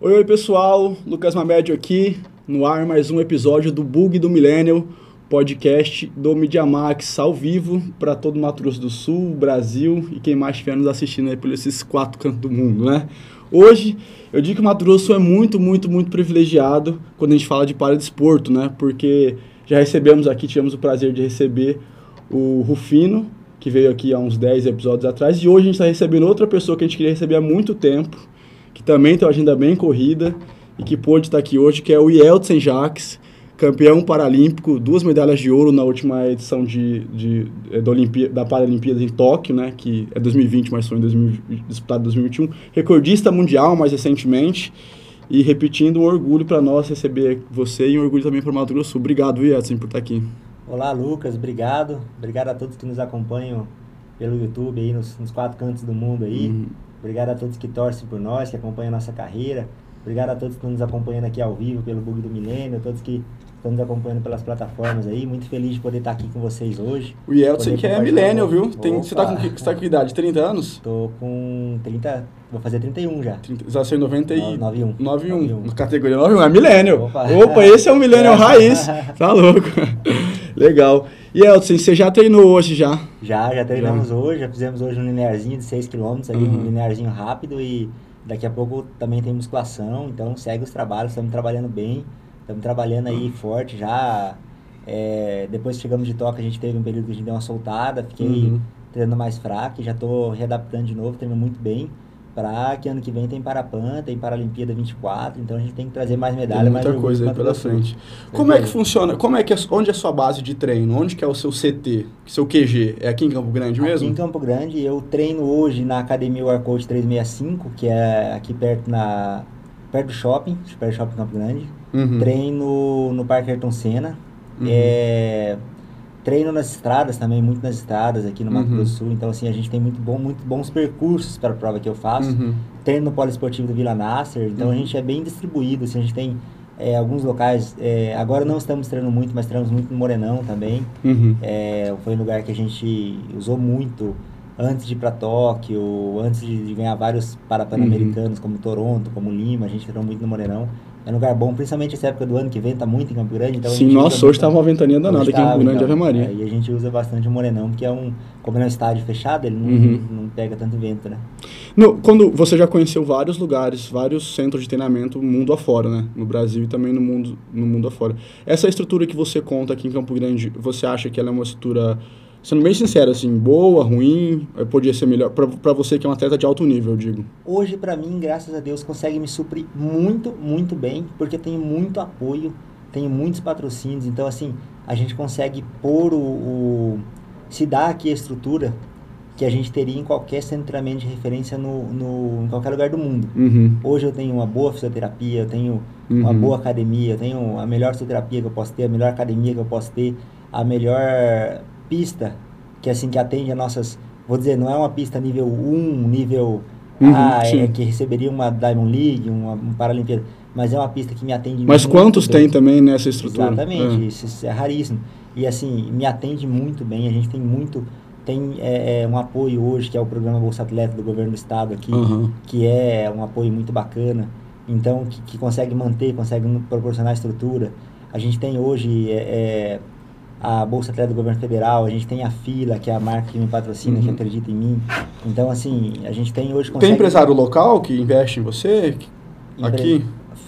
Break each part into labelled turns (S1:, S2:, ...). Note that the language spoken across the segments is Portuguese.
S1: Oi, oi pessoal, Lucas Mamédio aqui, no ar mais um episódio do Bug do Millennial, podcast do Media Max ao vivo para todo Mato Grosso do Sul, Brasil e quem mais estiver nos assistindo aí por esses quatro cantos do mundo, né? Hoje, eu digo que o Mato Grosso é muito, muito, muito privilegiado quando a gente fala de paradesporto, né? Porque já recebemos aqui, tivemos o prazer de receber o Rufino, que veio aqui há uns 10 episódios atrás, e hoje a gente está recebendo outra pessoa que a gente queria receber há muito tempo, que também tem uma agenda bem corrida e que pôde estar aqui hoje, que é o Yeltsin Jacques, campeão paralímpico, duas medalhas de ouro na última edição de, de, de da, Olimpí da Paralimpíada em Tóquio, né, que é 2020, mas foi em 2000, disputado em 2021. Recordista mundial mais recentemente. E repetindo, um orgulho para nós receber você e um orgulho também para o Mato Grosso. Obrigado, Yeltsin, por estar aqui.
S2: Olá, Lucas, obrigado. Obrigado a todos que nos acompanham pelo YouTube aí nos, nos quatro cantos do mundo aí. Uhum. Obrigado a todos que torcem por nós, que acompanham a nossa carreira. Obrigado a todos que estão nos acompanhando aqui ao vivo pelo Bug do Milênio, todos que estão nos acompanhando pelas plataformas aí. Muito feliz de poder estar aqui com vocês hoje.
S1: O Yeltsin que é milênio, viu? Tem, você está com, você tá com que idade? 30 anos?
S2: Tô com 30, vou fazer 31 já.
S1: 30, você nasceu em 90 e...
S2: 91.
S1: 91. 91. Categoria 91, é milênio. Opa. Opa, esse é um milênio é. raiz. Tá louco. Legal. E Elton, você já treinou hoje já?
S2: Já, já treinamos já. hoje, já fizemos hoje um linearzinho de 6 km, uhum. um linearzinho rápido e daqui a pouco também tem musculação, então segue os trabalhos, estamos trabalhando bem, estamos trabalhando aí forte já. É, depois que chegamos de toca, a gente teve um período que a gente deu uma soltada, fiquei uhum. treinando mais fraco, já estou readaptando de novo, treinando muito bem para que ano que vem tem Parapan, tem Paralimpíada 24, então a gente tem que trazer mais medalha,
S1: muita
S2: mais
S1: coisa aí pela frente. Como é que funciona? Como é que é, onde é a sua base de treino? Onde que é o seu CT, seu QG? É aqui em Campo Grande mesmo?
S2: Aqui em Campo Grande, eu treino hoje na Academia Warcoach 365, que é aqui perto na perto do shopping, perto do shopping Campo Grande. Uhum. Treino no Parque Ayrton Senna. Uhum. É, treino nas estradas também, muito nas estradas aqui no Mato uhum. Grosso do Sul. Então, assim, a gente tem muito, bom, muito bons percursos para a prova que eu faço. Uhum. Treino no Polo Esportivo do Vila Nasser. Então, uhum. a gente é bem distribuído. Assim, a gente tem é, alguns locais... É, agora não estamos treinando muito, mas treinamos muito no Morenão também. Uhum. É, foi um lugar que a gente usou muito antes de ir para Tóquio, antes de, de ganhar vários Parapan-Americanos, uhum. como Toronto, como Lima. A gente treinou muito no Morenão é um lugar bom, principalmente essa época do ano que venta muito em Campo Grande. Então
S1: Sim, nossa, hoje estava uma ventania danada aqui em Campo Grande, então, Ave Maria.
S2: É, e a gente usa bastante o Morenão, porque é um, como é um estádio fechado, ele não, uhum. não pega tanto vento, né?
S1: No, quando você já conheceu vários lugares, vários centros de treinamento mundo afora, né? No Brasil e também no mundo, no mundo afora. Essa estrutura que você conta aqui em Campo Grande, você acha que ela é uma estrutura sendo bem sincero, assim, boa, ruim, podia ser melhor para você que é um atleta de alto nível, eu digo.
S2: Hoje, para mim, graças a Deus, consegue me suprir muito, muito bem, porque eu tenho muito apoio, tenho muitos patrocínios, então, assim, a gente consegue pôr o, o se dar aqui a estrutura que a gente teria em qualquer centramento de referência no, no, em qualquer lugar do mundo. Uhum. Hoje eu tenho uma boa fisioterapia, eu tenho uhum. uma boa academia, eu tenho a melhor fisioterapia que eu posso ter, a melhor academia que eu posso ter, a melhor pista que assim que atende a nossas, vou dizer, não é uma pista nível 1, nível uhum, ah, é, que receberia uma Diamond League, uma, uma Paralimpíada, mas é uma pista que me atende
S1: Mas quantos bem. tem também nessa estrutura?
S2: Exatamente, é. isso é raríssimo. E assim, me atende muito bem, a gente tem muito tem é, é, um apoio hoje que é o programa Bolsa Atleta do governo do estado aqui, uhum. que é um apoio muito bacana, então que, que consegue manter, consegue proporcionar estrutura. A gente tem hoje é, é a Bolsa Atleta do Governo Federal, a gente tem a Fila, que é a marca que me patrocina, uhum. que acredita em mim. Então, assim, a gente tem hoje...
S1: Consegue... Tem empresário local que investe em você? Aqui?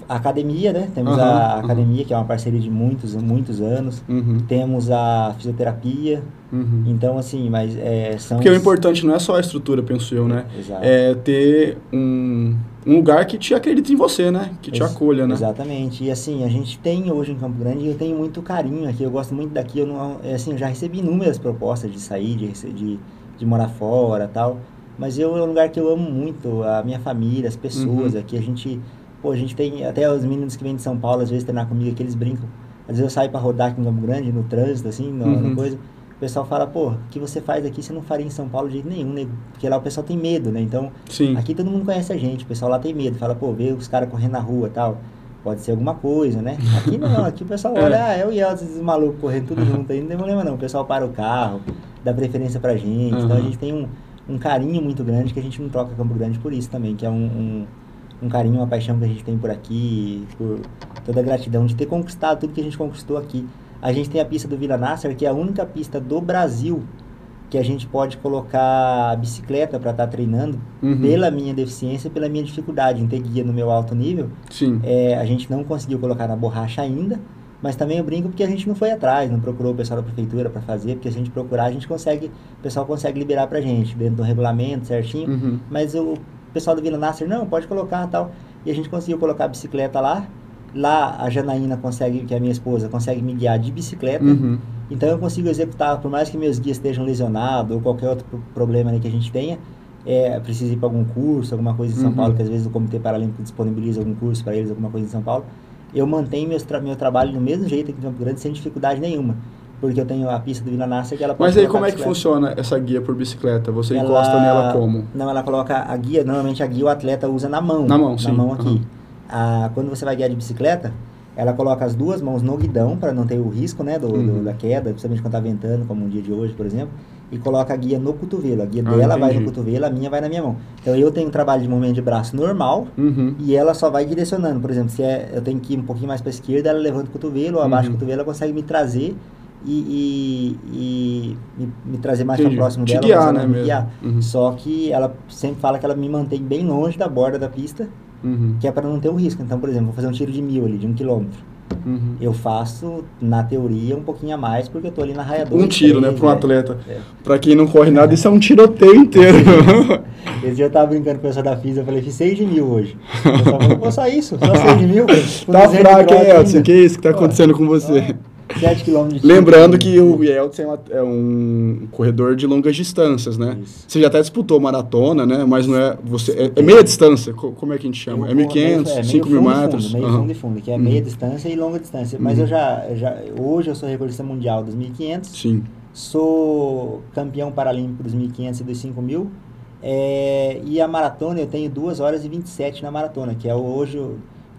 S2: A academia, né? Temos uhum, a academia, uhum. que é uma parceria de muitos, muitos anos. Uhum. Temos a fisioterapia. Uhum. Então, assim, mas é, são...
S1: Porque o importante não é só a estrutura, penso eu, né? Exato. É ter um, um lugar que te acredite em você, né? Que te Ex acolha, né?
S2: Exatamente. E, assim, a gente tem hoje em Campo Grande, eu tenho muito carinho aqui, eu gosto muito daqui. Eu não, é, assim, eu já recebi inúmeras propostas de sair, de, de, de morar fora tal. Mas eu, é um lugar que eu amo muito, a minha família, as pessoas uhum. aqui. A gente Pô, a gente tem até os meninos que vêm de São Paulo, às vezes treinar comigo aqui, eles brincam. Às vezes eu saio para rodar aqui em Campo Grande, no trânsito, assim, no, uhum. coisa. O pessoal fala, pô, o que você faz aqui você não faria em São Paulo de jeito nenhum, né? Porque lá o pessoal tem medo, né? Então, Sim. aqui todo mundo conhece a gente, o pessoal lá tem medo. Fala, pô, vê os caras correndo na rua tal. pode ser alguma coisa, né? Aqui não, aqui o pessoal olha, ah, é o Yeltsin, esses malucos correndo tudo junto aí, não tem problema não. O pessoal para o carro, dá preferência pra gente. Uhum. Então a gente tem um, um carinho muito grande que a gente não troca Campo Grande por isso também, que é um, um, um carinho, uma paixão que a gente tem por aqui, por toda a gratidão de ter conquistado tudo que a gente conquistou aqui. A gente tem a pista do Vila Nasser, que é a única pista do Brasil que a gente pode colocar a bicicleta para estar tá treinando uhum. pela minha deficiência, pela minha dificuldade em ter guia no meu alto nível.
S1: Sim.
S2: É, a gente não conseguiu colocar na borracha ainda, mas também eu brinco porque a gente não foi atrás, não procurou o pessoal da prefeitura para fazer, porque se a gente procurar, a gente consegue, o pessoal consegue liberar para gente, dentro do regulamento certinho. Uhum. Mas o pessoal do Vila Nasser, não, pode colocar tal. E a gente conseguiu colocar a bicicleta lá. Lá a Janaína consegue, que é a minha esposa, consegue me guiar de bicicleta. Uhum. Então eu consigo executar, por mais que meus guias estejam lesionados ou qualquer outro problema que a gente tenha, é, precisa ir para algum curso, alguma coisa em São uhum. Paulo, que às vezes o Comitê Paralímpico disponibiliza algum curso para eles, alguma coisa em São Paulo, eu mantenho meus tra meu trabalho do mesmo jeito aqui em Campo Grande, sem dificuldade nenhuma. Porque eu tenho a pista do Vila Nasser que ela
S1: pode Mas aí como é que funciona essa guia por bicicleta? Você ela... encosta nela como?
S2: Não, ela coloca a guia, normalmente a guia o atleta usa na mão.
S1: Na mão,
S2: na
S1: sim.
S2: mão aqui. Uhum. Ah, quando você vai guiar de bicicleta, ela coloca as duas mãos no guidão para não ter o risco né, do, uhum. do, da queda, principalmente quando está ventando, como um dia de hoje, por exemplo, e coloca a guia no cotovelo. A guia ah, dela entendi. vai no cotovelo, a minha vai na minha mão. Então eu tenho um trabalho de movimento de braço normal uhum. e ela só vai direcionando. Por exemplo, se é, eu tenho que ir um pouquinho mais para a esquerda, ela levanta o cotovelo ou abaixo uhum. do cotovelo, ela consegue me trazer e, e, e me, me, trazer mais para próximo
S1: Te
S2: dela.
S1: Guiar, né, me guiar.
S2: Uhum. Só que ela sempre fala que ela me mantém bem longe da borda da pista, uhum. que é para não ter o risco. Então, por exemplo, vou fazer um tiro de mil ali, de um quilômetro. Uhum. Eu faço, na teoria, um pouquinho a mais, porque eu tô ali na raia 2.
S1: Um tiro, 3, né, para um atleta. É. Para quem não corre nada, isso é um tiroteio inteiro.
S2: Esse dia eu tava brincando com o pessoal da FIS, eu falei, fiz 6 de mil hoje. Eu só falei, só isso, só 6 de mil.
S1: tá fraco, hein, Elton? Que é isso que tá acontecendo com você?
S2: 7 km de
S1: Lembrando que o Yeltsin é, um corredor de longas distâncias, né? Isso. Você já até disputou maratona, né? Mas não é. Você, é, é meia distância, como é que a gente chama? Eu, é 1.500, é, 5 mil metros?
S2: Fundo, meio uhum. fundo e fundo, que é meia uhum. distância e longa distância. Mas uhum. eu já, já. Hoje eu sou recordista mundial dos 1.500.
S1: Sim.
S2: Sou campeão paralímpico dos 1.500 e dos 5.000. É, e a maratona eu tenho 2 horas e 27 na maratona, que é hoje,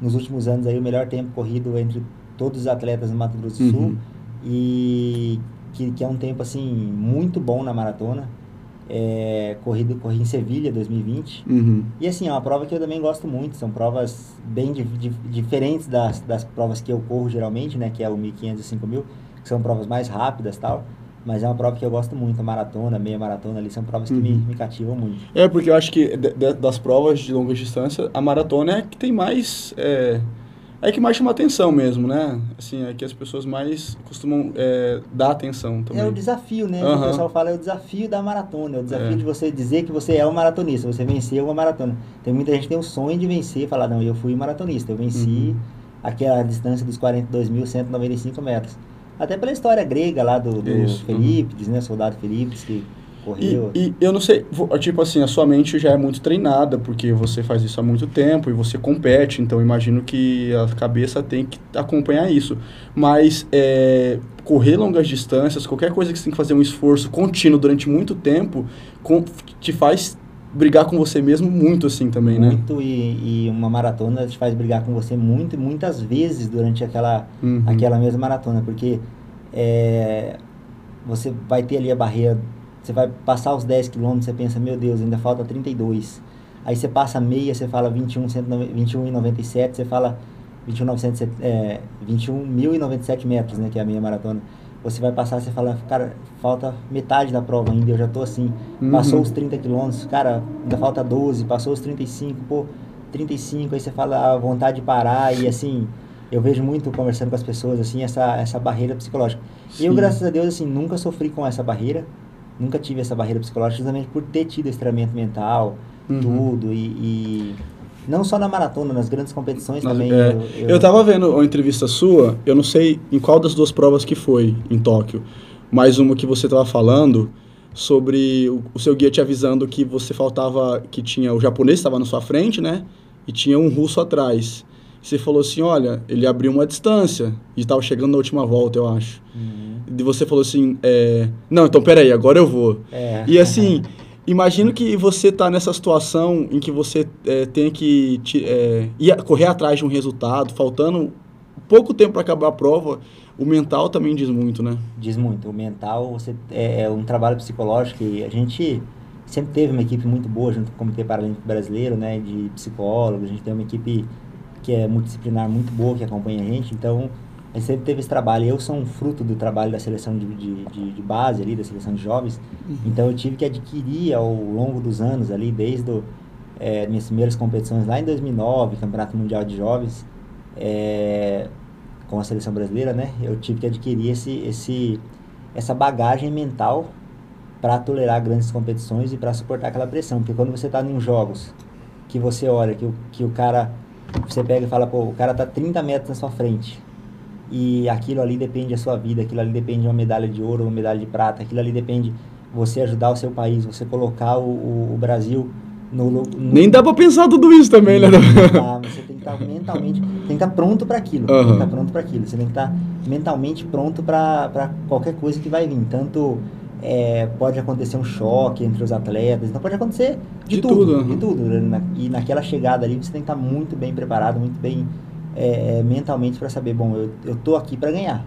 S2: nos últimos anos, aí, o melhor tempo corrido entre todos os atletas do Mato Grosso do Sul uhum. e que, que, é um tempo assim muito bom na maratona. É, corrido, corri em Sevilha 2020 uhum. e assim é uma prova que eu também gosto muito são provas bem di, di, diferentes das, das provas que eu corro geralmente né que é o 1500 e 5000 que são provas mais rápidas tal mas é uma prova que eu gosto muito, a maratona, meia maratona ali, são provas que uhum. me, me cativam muito.
S1: É, porque eu acho que de, de, das provas de longa distância, a maratona é a que tem mais é, é que mais chama atenção mesmo, né? Assim, é que as pessoas mais costumam é, dar atenção também.
S2: É o desafio, né? Uhum. O pessoal fala, é o desafio da maratona, é o desafio é. de você dizer que você é um maratonista, você venceu uma maratona. Tem muita gente que tem o sonho de vencer, falar, não, eu fui maratonista, eu venci uhum. aquela distância dos 42.195 metros. Até pela história grega lá do, do uhum. Felipe, né? Soldado Felipe, que
S1: correu. E, e, eu não sei, tipo assim, a sua mente já é muito treinada, porque você faz isso há muito tempo e você compete, então imagino que a cabeça tem que acompanhar isso. Mas é, correr longas distâncias, qualquer coisa que você tem que fazer um esforço contínuo durante muito tempo, com, te faz brigar com você mesmo muito assim também,
S2: muito, né? Muito, e, e, uma maratona te faz brigar com você muito muitas vezes durante aquela, uhum. aquela mesma maratona, porque é, você vai ter ali a barreira você vai passar os 10 quilômetros, você pensa, meu Deus, ainda falta 32. Aí você passa meia, você fala 21, 21,97, você fala 21.097 é, 21 metros, né, que é a meia maratona. Você vai passar, você fala, cara, falta metade da prova ainda, eu já tô assim. Uhum. Passou os 30 quilômetros, cara, ainda falta 12, passou os 35, pô, 35, aí você fala a vontade de parar e assim, eu vejo muito conversando com as pessoas, assim, essa, essa barreira psicológica. Sim. Eu, graças a Deus, assim, nunca sofri com essa barreira nunca tive essa barreira psicológica justamente por ter tido esse treinamento mental, uhum. tudo, e, e, não só na maratona, nas grandes competições Mas, também.
S1: É, eu, eu... eu tava vendo uma entrevista sua, eu não sei em qual das duas provas que foi em Tóquio, mas uma que você tava falando sobre o, o seu guia te avisando que você faltava, que tinha o japonês estava na sua frente, né? E tinha um russo atrás. Você falou assim, olha, ele abriu uma distância e estava chegando na última volta, eu acho. Uhum. E você falou assim, é, não, então peraí, agora eu vou. É. E assim, Imagino que você está nessa situação em que você é, tem que é, ir, correr atrás de um resultado, faltando pouco tempo para acabar a prova, o mental também diz muito, né?
S2: Diz muito. O mental você, é, é um trabalho psicológico e a gente sempre teve uma equipe muito boa junto com o Comitê Paralímpico Brasileiro, né, de psicólogos, a gente tem uma equipe que é multidisciplinar muito boa, que acompanha a gente, então a gente sempre teve esse trabalho. Eu sou um fruto do trabalho da seleção de, de, de, de base ali, da seleção de jovens, uhum. então eu tive que adquirir ao longo dos anos ali, desde o, é, minhas primeiras competições lá em 2009, Campeonato Mundial de Jovens, é, com a seleção brasileira, né, eu tive que adquirir esse, esse, essa bagagem mental para tolerar grandes competições e para suportar aquela pressão. Porque quando você está em jogos que você olha, que o, que o cara, você pega e fala, pô, o cara tá 30 metros na sua frente e aquilo ali depende da sua vida, aquilo ali depende de uma medalha de ouro, uma medalha de prata, aquilo ali depende você ajudar o seu país, você colocar o, o, o Brasil no, no,
S1: Nem dá para pensar tudo isso também, né?
S2: Dá, você tem que estar tá mentalmente, tem que estar tá pronto para aquilo, uhum. tem que estar tá pronto para aquilo, você tem que estar mentalmente pronto para qualquer coisa que vai vir, tanto é, pode acontecer um choque entre os atletas, então pode acontecer de, de tudo, tudo de tudo. Né? E naquela chegada ali você tem que estar muito bem preparado, muito bem é, mentalmente para saber, bom, eu, eu tô aqui para ganhar.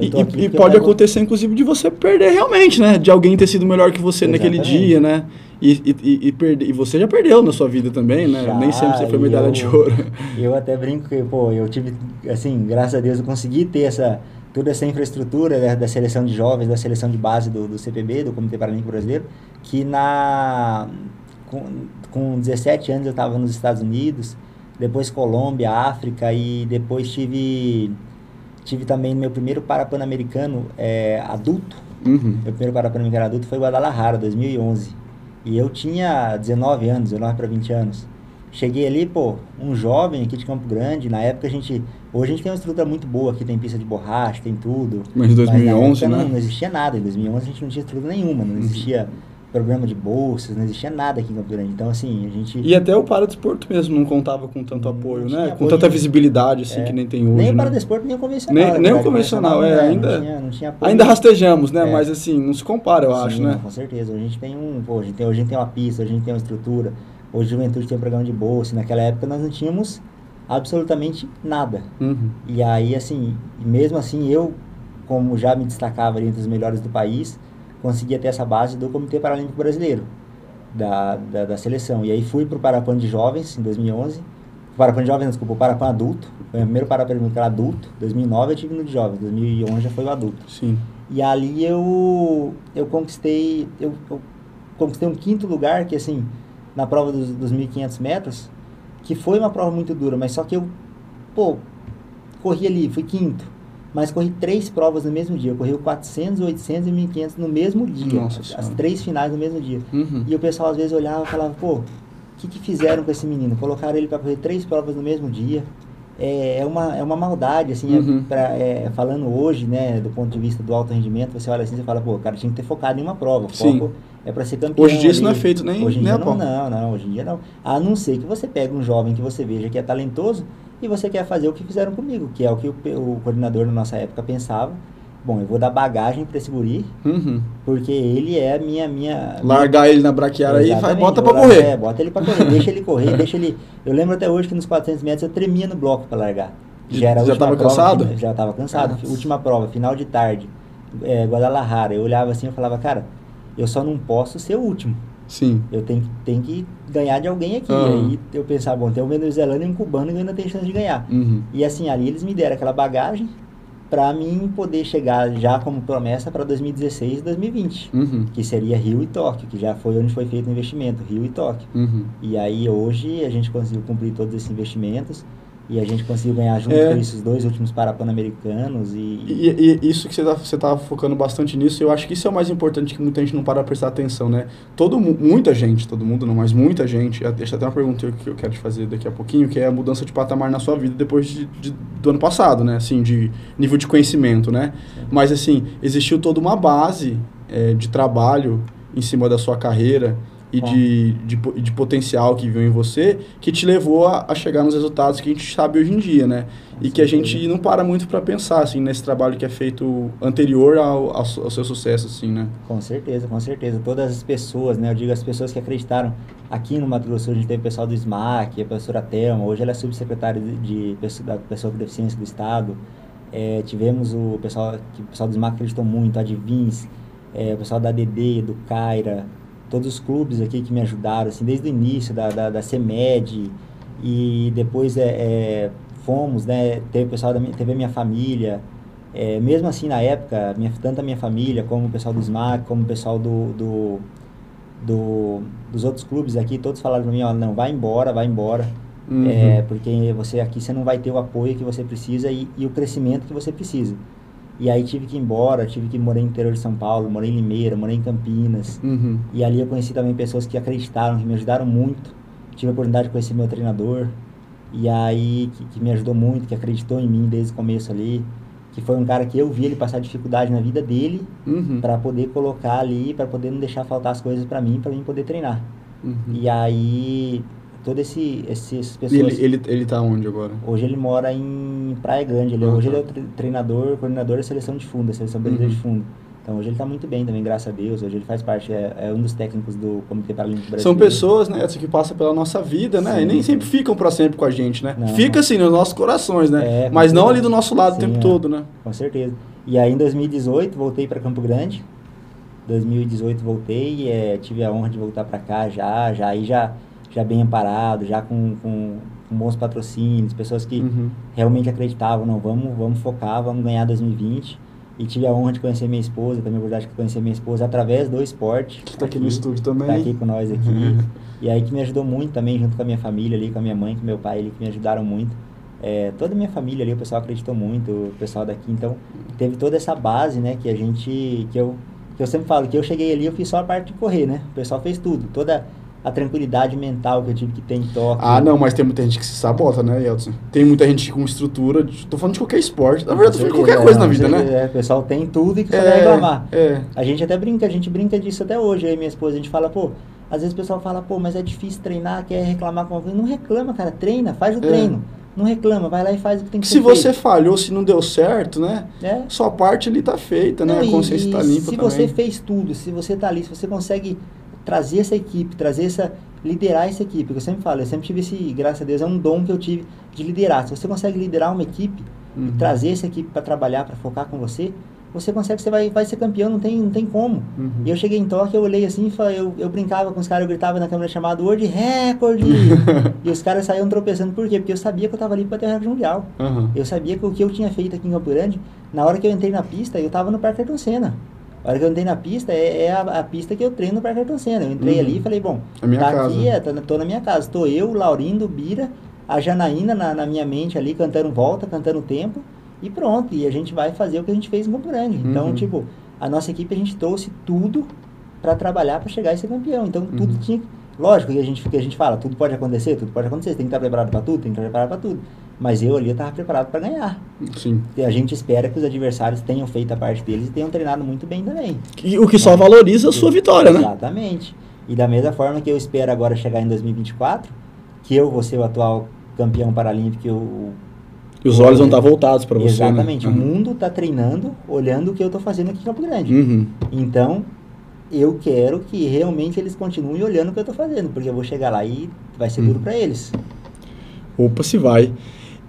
S1: E, e pode acontecer, inclusive, de você perder realmente, né? De alguém ter sido melhor que você Exatamente. naquele dia, né? E, e, e, perder, e você já perdeu na sua vida também, né?
S2: Já,
S1: Nem sempre você foi medalha
S2: eu,
S1: de ouro.
S2: Eu até brinco que, pô, eu tive, assim, graças a Deus eu consegui ter essa toda essa infraestrutura né, da seleção de jovens, da seleção de base do, do CPB, do Comitê Paralímpico Brasileiro, que na com, com 17 anos eu estava nos Estados Unidos, depois Colômbia, África e depois tive tive também meu primeiro Parapan-Americano é, adulto. Uhum. Meu primeiro Parapan-Americano adulto foi Guadalajara, 2011. E eu tinha 19 anos, 19 para 20 anos. Cheguei ali, pô, um jovem aqui de Campo Grande, na época a gente, hoje a gente tem uma estrutura muito boa, aqui tem pista de borracha, tem tudo.
S1: Mas em 2011,
S2: mas
S1: né?
S2: Não, não, existia nada, em 2011 a gente não tinha estrutura nenhuma, não existia programa de bolsas, não existia nada aqui em Campo Grande. Então, assim, a gente...
S1: E até o Paradesporto mesmo não contava com tanto apoio, né? Com tanta visibilidade, assim, é, que nem tem hoje,
S2: Nem
S1: o
S2: né? Paradesporto, nem o convencional.
S1: Nem, nem o convencional, é, ainda... Não tinha, não tinha ainda rastejamos, né? É. Mas, assim, não se compara, eu Sim, acho, né?
S2: com certeza. A gente tem um... Pô, a gente tem, a gente tem uma pista, a gente tem uma estrutura Hoje a juventude tem um programa de bolsa. Naquela época nós não tínhamos absolutamente nada. Uhum. E aí, assim, mesmo assim, eu, como já me destacava entre os melhores do país, conseguia ter essa base do Comitê Paralímpico Brasileiro, da, da, da seleção. E aí fui para o Parapan de Jovens, em 2011. Parapan de Jovens, desculpa, o Parapan Adulto. Foi o primeiro Parapan era adulto. 2009 eu tive no de Jovens, 2011 já foi o adulto.
S1: Sim.
S2: E ali eu, eu conquistei, eu, eu conquistei um quinto lugar que, assim, na prova dos, dos 1.500 metros, que foi uma prova muito dura, mas só que eu, pô, corri ali, fui quinto, mas corri três provas no mesmo dia. Eu corri o 400, 800 e 1.500 no mesmo dia. Nossa as, três finais no mesmo dia. Uhum. E o pessoal às vezes olhava e falava, pô, o que, que fizeram com esse menino? Colocaram ele para correr três provas no mesmo dia. É, é, uma, é uma maldade, assim, é uhum. pra, é, falando hoje, né, do ponto de vista do alto rendimento, você olha assim e fala, pô, o cara tinha que ter focado em uma prova. Foco é para ser campeão.
S1: Hoje em dia isso não é feito nem,
S2: hoje em
S1: nem
S2: dia não, não, não, hoje em dia não. A não ser que você pegue um jovem que você veja que é talentoso e você quer fazer o que fizeram comigo, que é o que o, o coordenador na nossa época pensava. Bom, eu vou dar bagagem para esse guri, uhum. porque ele é minha minha
S1: largar
S2: minha...
S1: ele na braquiária aí e bota para correr.
S2: É, bota ele para correr, deixa ele correr, deixa ele. Eu lembro até hoje que nos 400 metros eu tremia no bloco para largar.
S1: Já era já estava cansado?
S2: Já estava cansado. Nossa. Última prova, final de tarde, é, Guadalajara. Eu olhava assim e falava, cara, eu só não posso ser o último.
S1: Sim.
S2: Eu tenho, tenho que ganhar de alguém aqui. Uhum. Aí eu pensava, bom, tem um venezuelano e um cubano que ainda tem chance de ganhar. Uhum. E assim, ali eles me deram aquela bagagem para mim poder chegar já como promessa para 2016 e 2020, uhum. que seria Rio e Tóquio, que já foi onde foi feito o investimento, Rio e Tóquio. Uhum. E aí hoje a gente conseguiu cumprir todos esses investimentos. E a gente conseguiu ganhar junto é. com esses dois últimos Parapan-Americanos. E...
S1: E, e, isso que você tá, você tá focando bastante nisso, eu acho que isso é o mais importante que muita gente não para prestar atenção, né? Todo, muita gente, todo mundo não, mas muita gente, deixa até uma pergunta que eu quero te fazer daqui a pouquinho, que é a mudança de patamar na sua vida depois de, de do ano passado, né? Assim, de nível de conhecimento, né? Sim. Mas assim, existiu toda uma base é, de trabalho em cima da sua carreira, e de, de, de, potencial que viu em você que te levou a, a, chegar nos resultados que a gente sabe hoje em dia, né? E que a gente não para muito para pensar, assim, nesse trabalho que é feito anterior ao, ao, ao, seu sucesso, assim, né?
S2: Com certeza, com certeza. Todas as pessoas, né? Eu digo as pessoas que acreditaram. Aqui no Mato Grosso a gente teve o pessoal do SMAC, a professora Thelma, hoje ela é subsecretária de, de, da pessoa com deficiência do Estado. É, tivemos o pessoal, o pessoal do SMAC acreditou muito, a Divins, é, o pessoal da DD, do Caira, todos os clubes aqui que me ajudaram, assim, desde o início da, da, da CEMED e depois é, é, fomos, né, teve o pessoal da minha, teve a minha família, é, mesmo assim na época, minha, tanto a minha família como o pessoal do SMAC, como o pessoal do, do, do dos outros clubes aqui, todos falaram para mim, ó, não, vai embora, vai embora, uhum. é, porque você aqui você não vai ter o apoio que você precisa e, e o crescimento que você precisa. E aí tive que ir embora, tive que morar no interior de São Paulo, morei em Limeira, morei em Campinas. Uhum. E ali eu conheci também pessoas que acreditaram, que me ajudaram muito. Tive a oportunidade de conhecer meu treinador. E aí, que, que me ajudou muito, que acreditou em mim desde o começo ali. Que foi um cara que eu vi ele passar dificuldade na vida dele uhum. para poder colocar ali, para poder não deixar faltar as coisas para mim, para mim poder treinar. Uhum. E aí, todo esse, essas pessoas...
S1: Ele, ele, ele tá onde agora?
S2: Hoje ele mora em Praia Grande. Ele, hoje ele é o treinador, coordenador da seleção de fundo, da seleção brasileira uhum. de fundo. Então hoje ele está muito bem também, graças a Deus. Hoje ele faz parte, é, é um dos técnicos do Comitê Paralímpico Brasileiro.
S1: São pessoas, né, que passam pela nossa vida, né? Sim, e nem sempre ficam para sempre com a gente, né? Não, Fica assim nos nossos corações, né? É, Mas não ali do nosso lado sim, o tempo é, todo, né?
S2: Com certeza. E aí em 2018 voltei para Campo Grande. 2018 voltei, é, tive a honra de voltar para cá já, já aí já já bem amparado, já com, com, com bons patrocínios, pessoas que uhum. realmente acreditavam, não, vamos, vamos focar, vamos ganhar 2020. E tive a honra de conhecer minha esposa, também a verdade que conhecer minha esposa através do esporte.
S1: Que está aqui, aqui, no estúdio também.
S2: Está aqui com nós aqui. Uhum. E aí que me ajudou muito também, junto com a minha família ali, com a minha mãe, com meu pai ali, que me ajudaram muito. É, toda a minha família ali, o pessoal acreditou muito, o pessoal daqui. Então, teve toda essa base, né, que a gente, que eu, que eu sempre falo, que eu cheguei ali, eu fiz só a parte de correr, né? O pessoal fez tudo. Toda a tranquilidade mental que eu tive que ter em toque.
S1: Ah, não, mas tem muita gente que se sabota, né, Yeltsin? Tem muita gente com estrutura, de, tô falando de qualquer esporte, na verdade, tô falando de qualquer coisa é, na vida, né?
S2: É, o pessoal tem tudo e que só é, reclamar. É. A gente até brinca, a gente brinca disso até hoje, aí minha esposa, a gente fala, pô, às vezes o pessoal fala, pô, mas é difícil treinar, quer reclamar com alguém. Não reclama, cara, treina, faz o é. treino. Não reclama, vai lá e faz o que tem que
S1: se
S2: ser
S1: você falhou, se não deu certo, né? É. Sua parte ali tá feita, né? Não, a consciência e, tá limpa
S2: se
S1: também.
S2: você fez tudo, se você tá ali, se você consegue trazer essa equipe, trazer essa liderar essa equipe, eu sempre falo, eu sempre tive esse, graças a Deus, é um dom que eu tive de liderar. Se você consegue liderar uma equipe uhum. e trazer essa equipe para trabalhar, para focar com você, você consegue, você vai, vai ser campeão, não tem, não tem como. Uhum. E eu cheguei em Tóquio, eu olhei assim, eu, eu brincava com os caras, eu gritava na câmera chamada World Record. e os caras saíam tropeçando, por quê? Porque eu sabia que eu estava ali para ter o recorde mundial. Uhum. Eu sabia que o que eu tinha feito aqui em Campo Grande, na hora que eu entrei na pista, eu estava no Parque Ayrton Senna. A hora que eu entrei na pista, é, é a, a, pista que eu treino no Parque Ayrton Senna. Eu entrei uhum. ali e falei, bom,
S1: a minha
S2: tá
S1: casa.
S2: aqui, é, tô, tô, na minha casa. Estou eu, Laurindo, Bira, a Janaína na, na, minha mente ali, cantando volta, cantando tempo, e pronto. E a gente vai fazer o que a gente fez em Campo Grande. Então, uhum. tipo, a nossa equipe, a gente trouxe tudo para trabalhar para chegar a ser campeão. Então, tudo uhum. tinha... Lógico que a gente, que a gente fala, tudo pode acontecer, tudo pode acontecer. Você tem que estar preparado para tudo, tem que estar preparado para tudo. Mas eu ali estava preparado para ganhar.
S1: Sim.
S2: E a gente espera que os adversários tenham feito a parte deles e tenham treinado muito bem também.
S1: o que só valoriza a sua vitória,
S2: né? Exatamente. E da mesma forma que eu espero agora chegar em 2024, que eu vou ser o atual campeão paralímpico e o
S1: e os olhos vão estar voltados para você. Né?
S2: Exatamente.
S1: Né?
S2: O mundo está treinando, olhando o que eu estou fazendo aqui em Campo Grande. Uhum. Então, eu quero que realmente eles continuem olhando o que eu estou fazendo, porque eu vou chegar lá e vai ser uhum. duro para eles.
S1: Opa, se vai.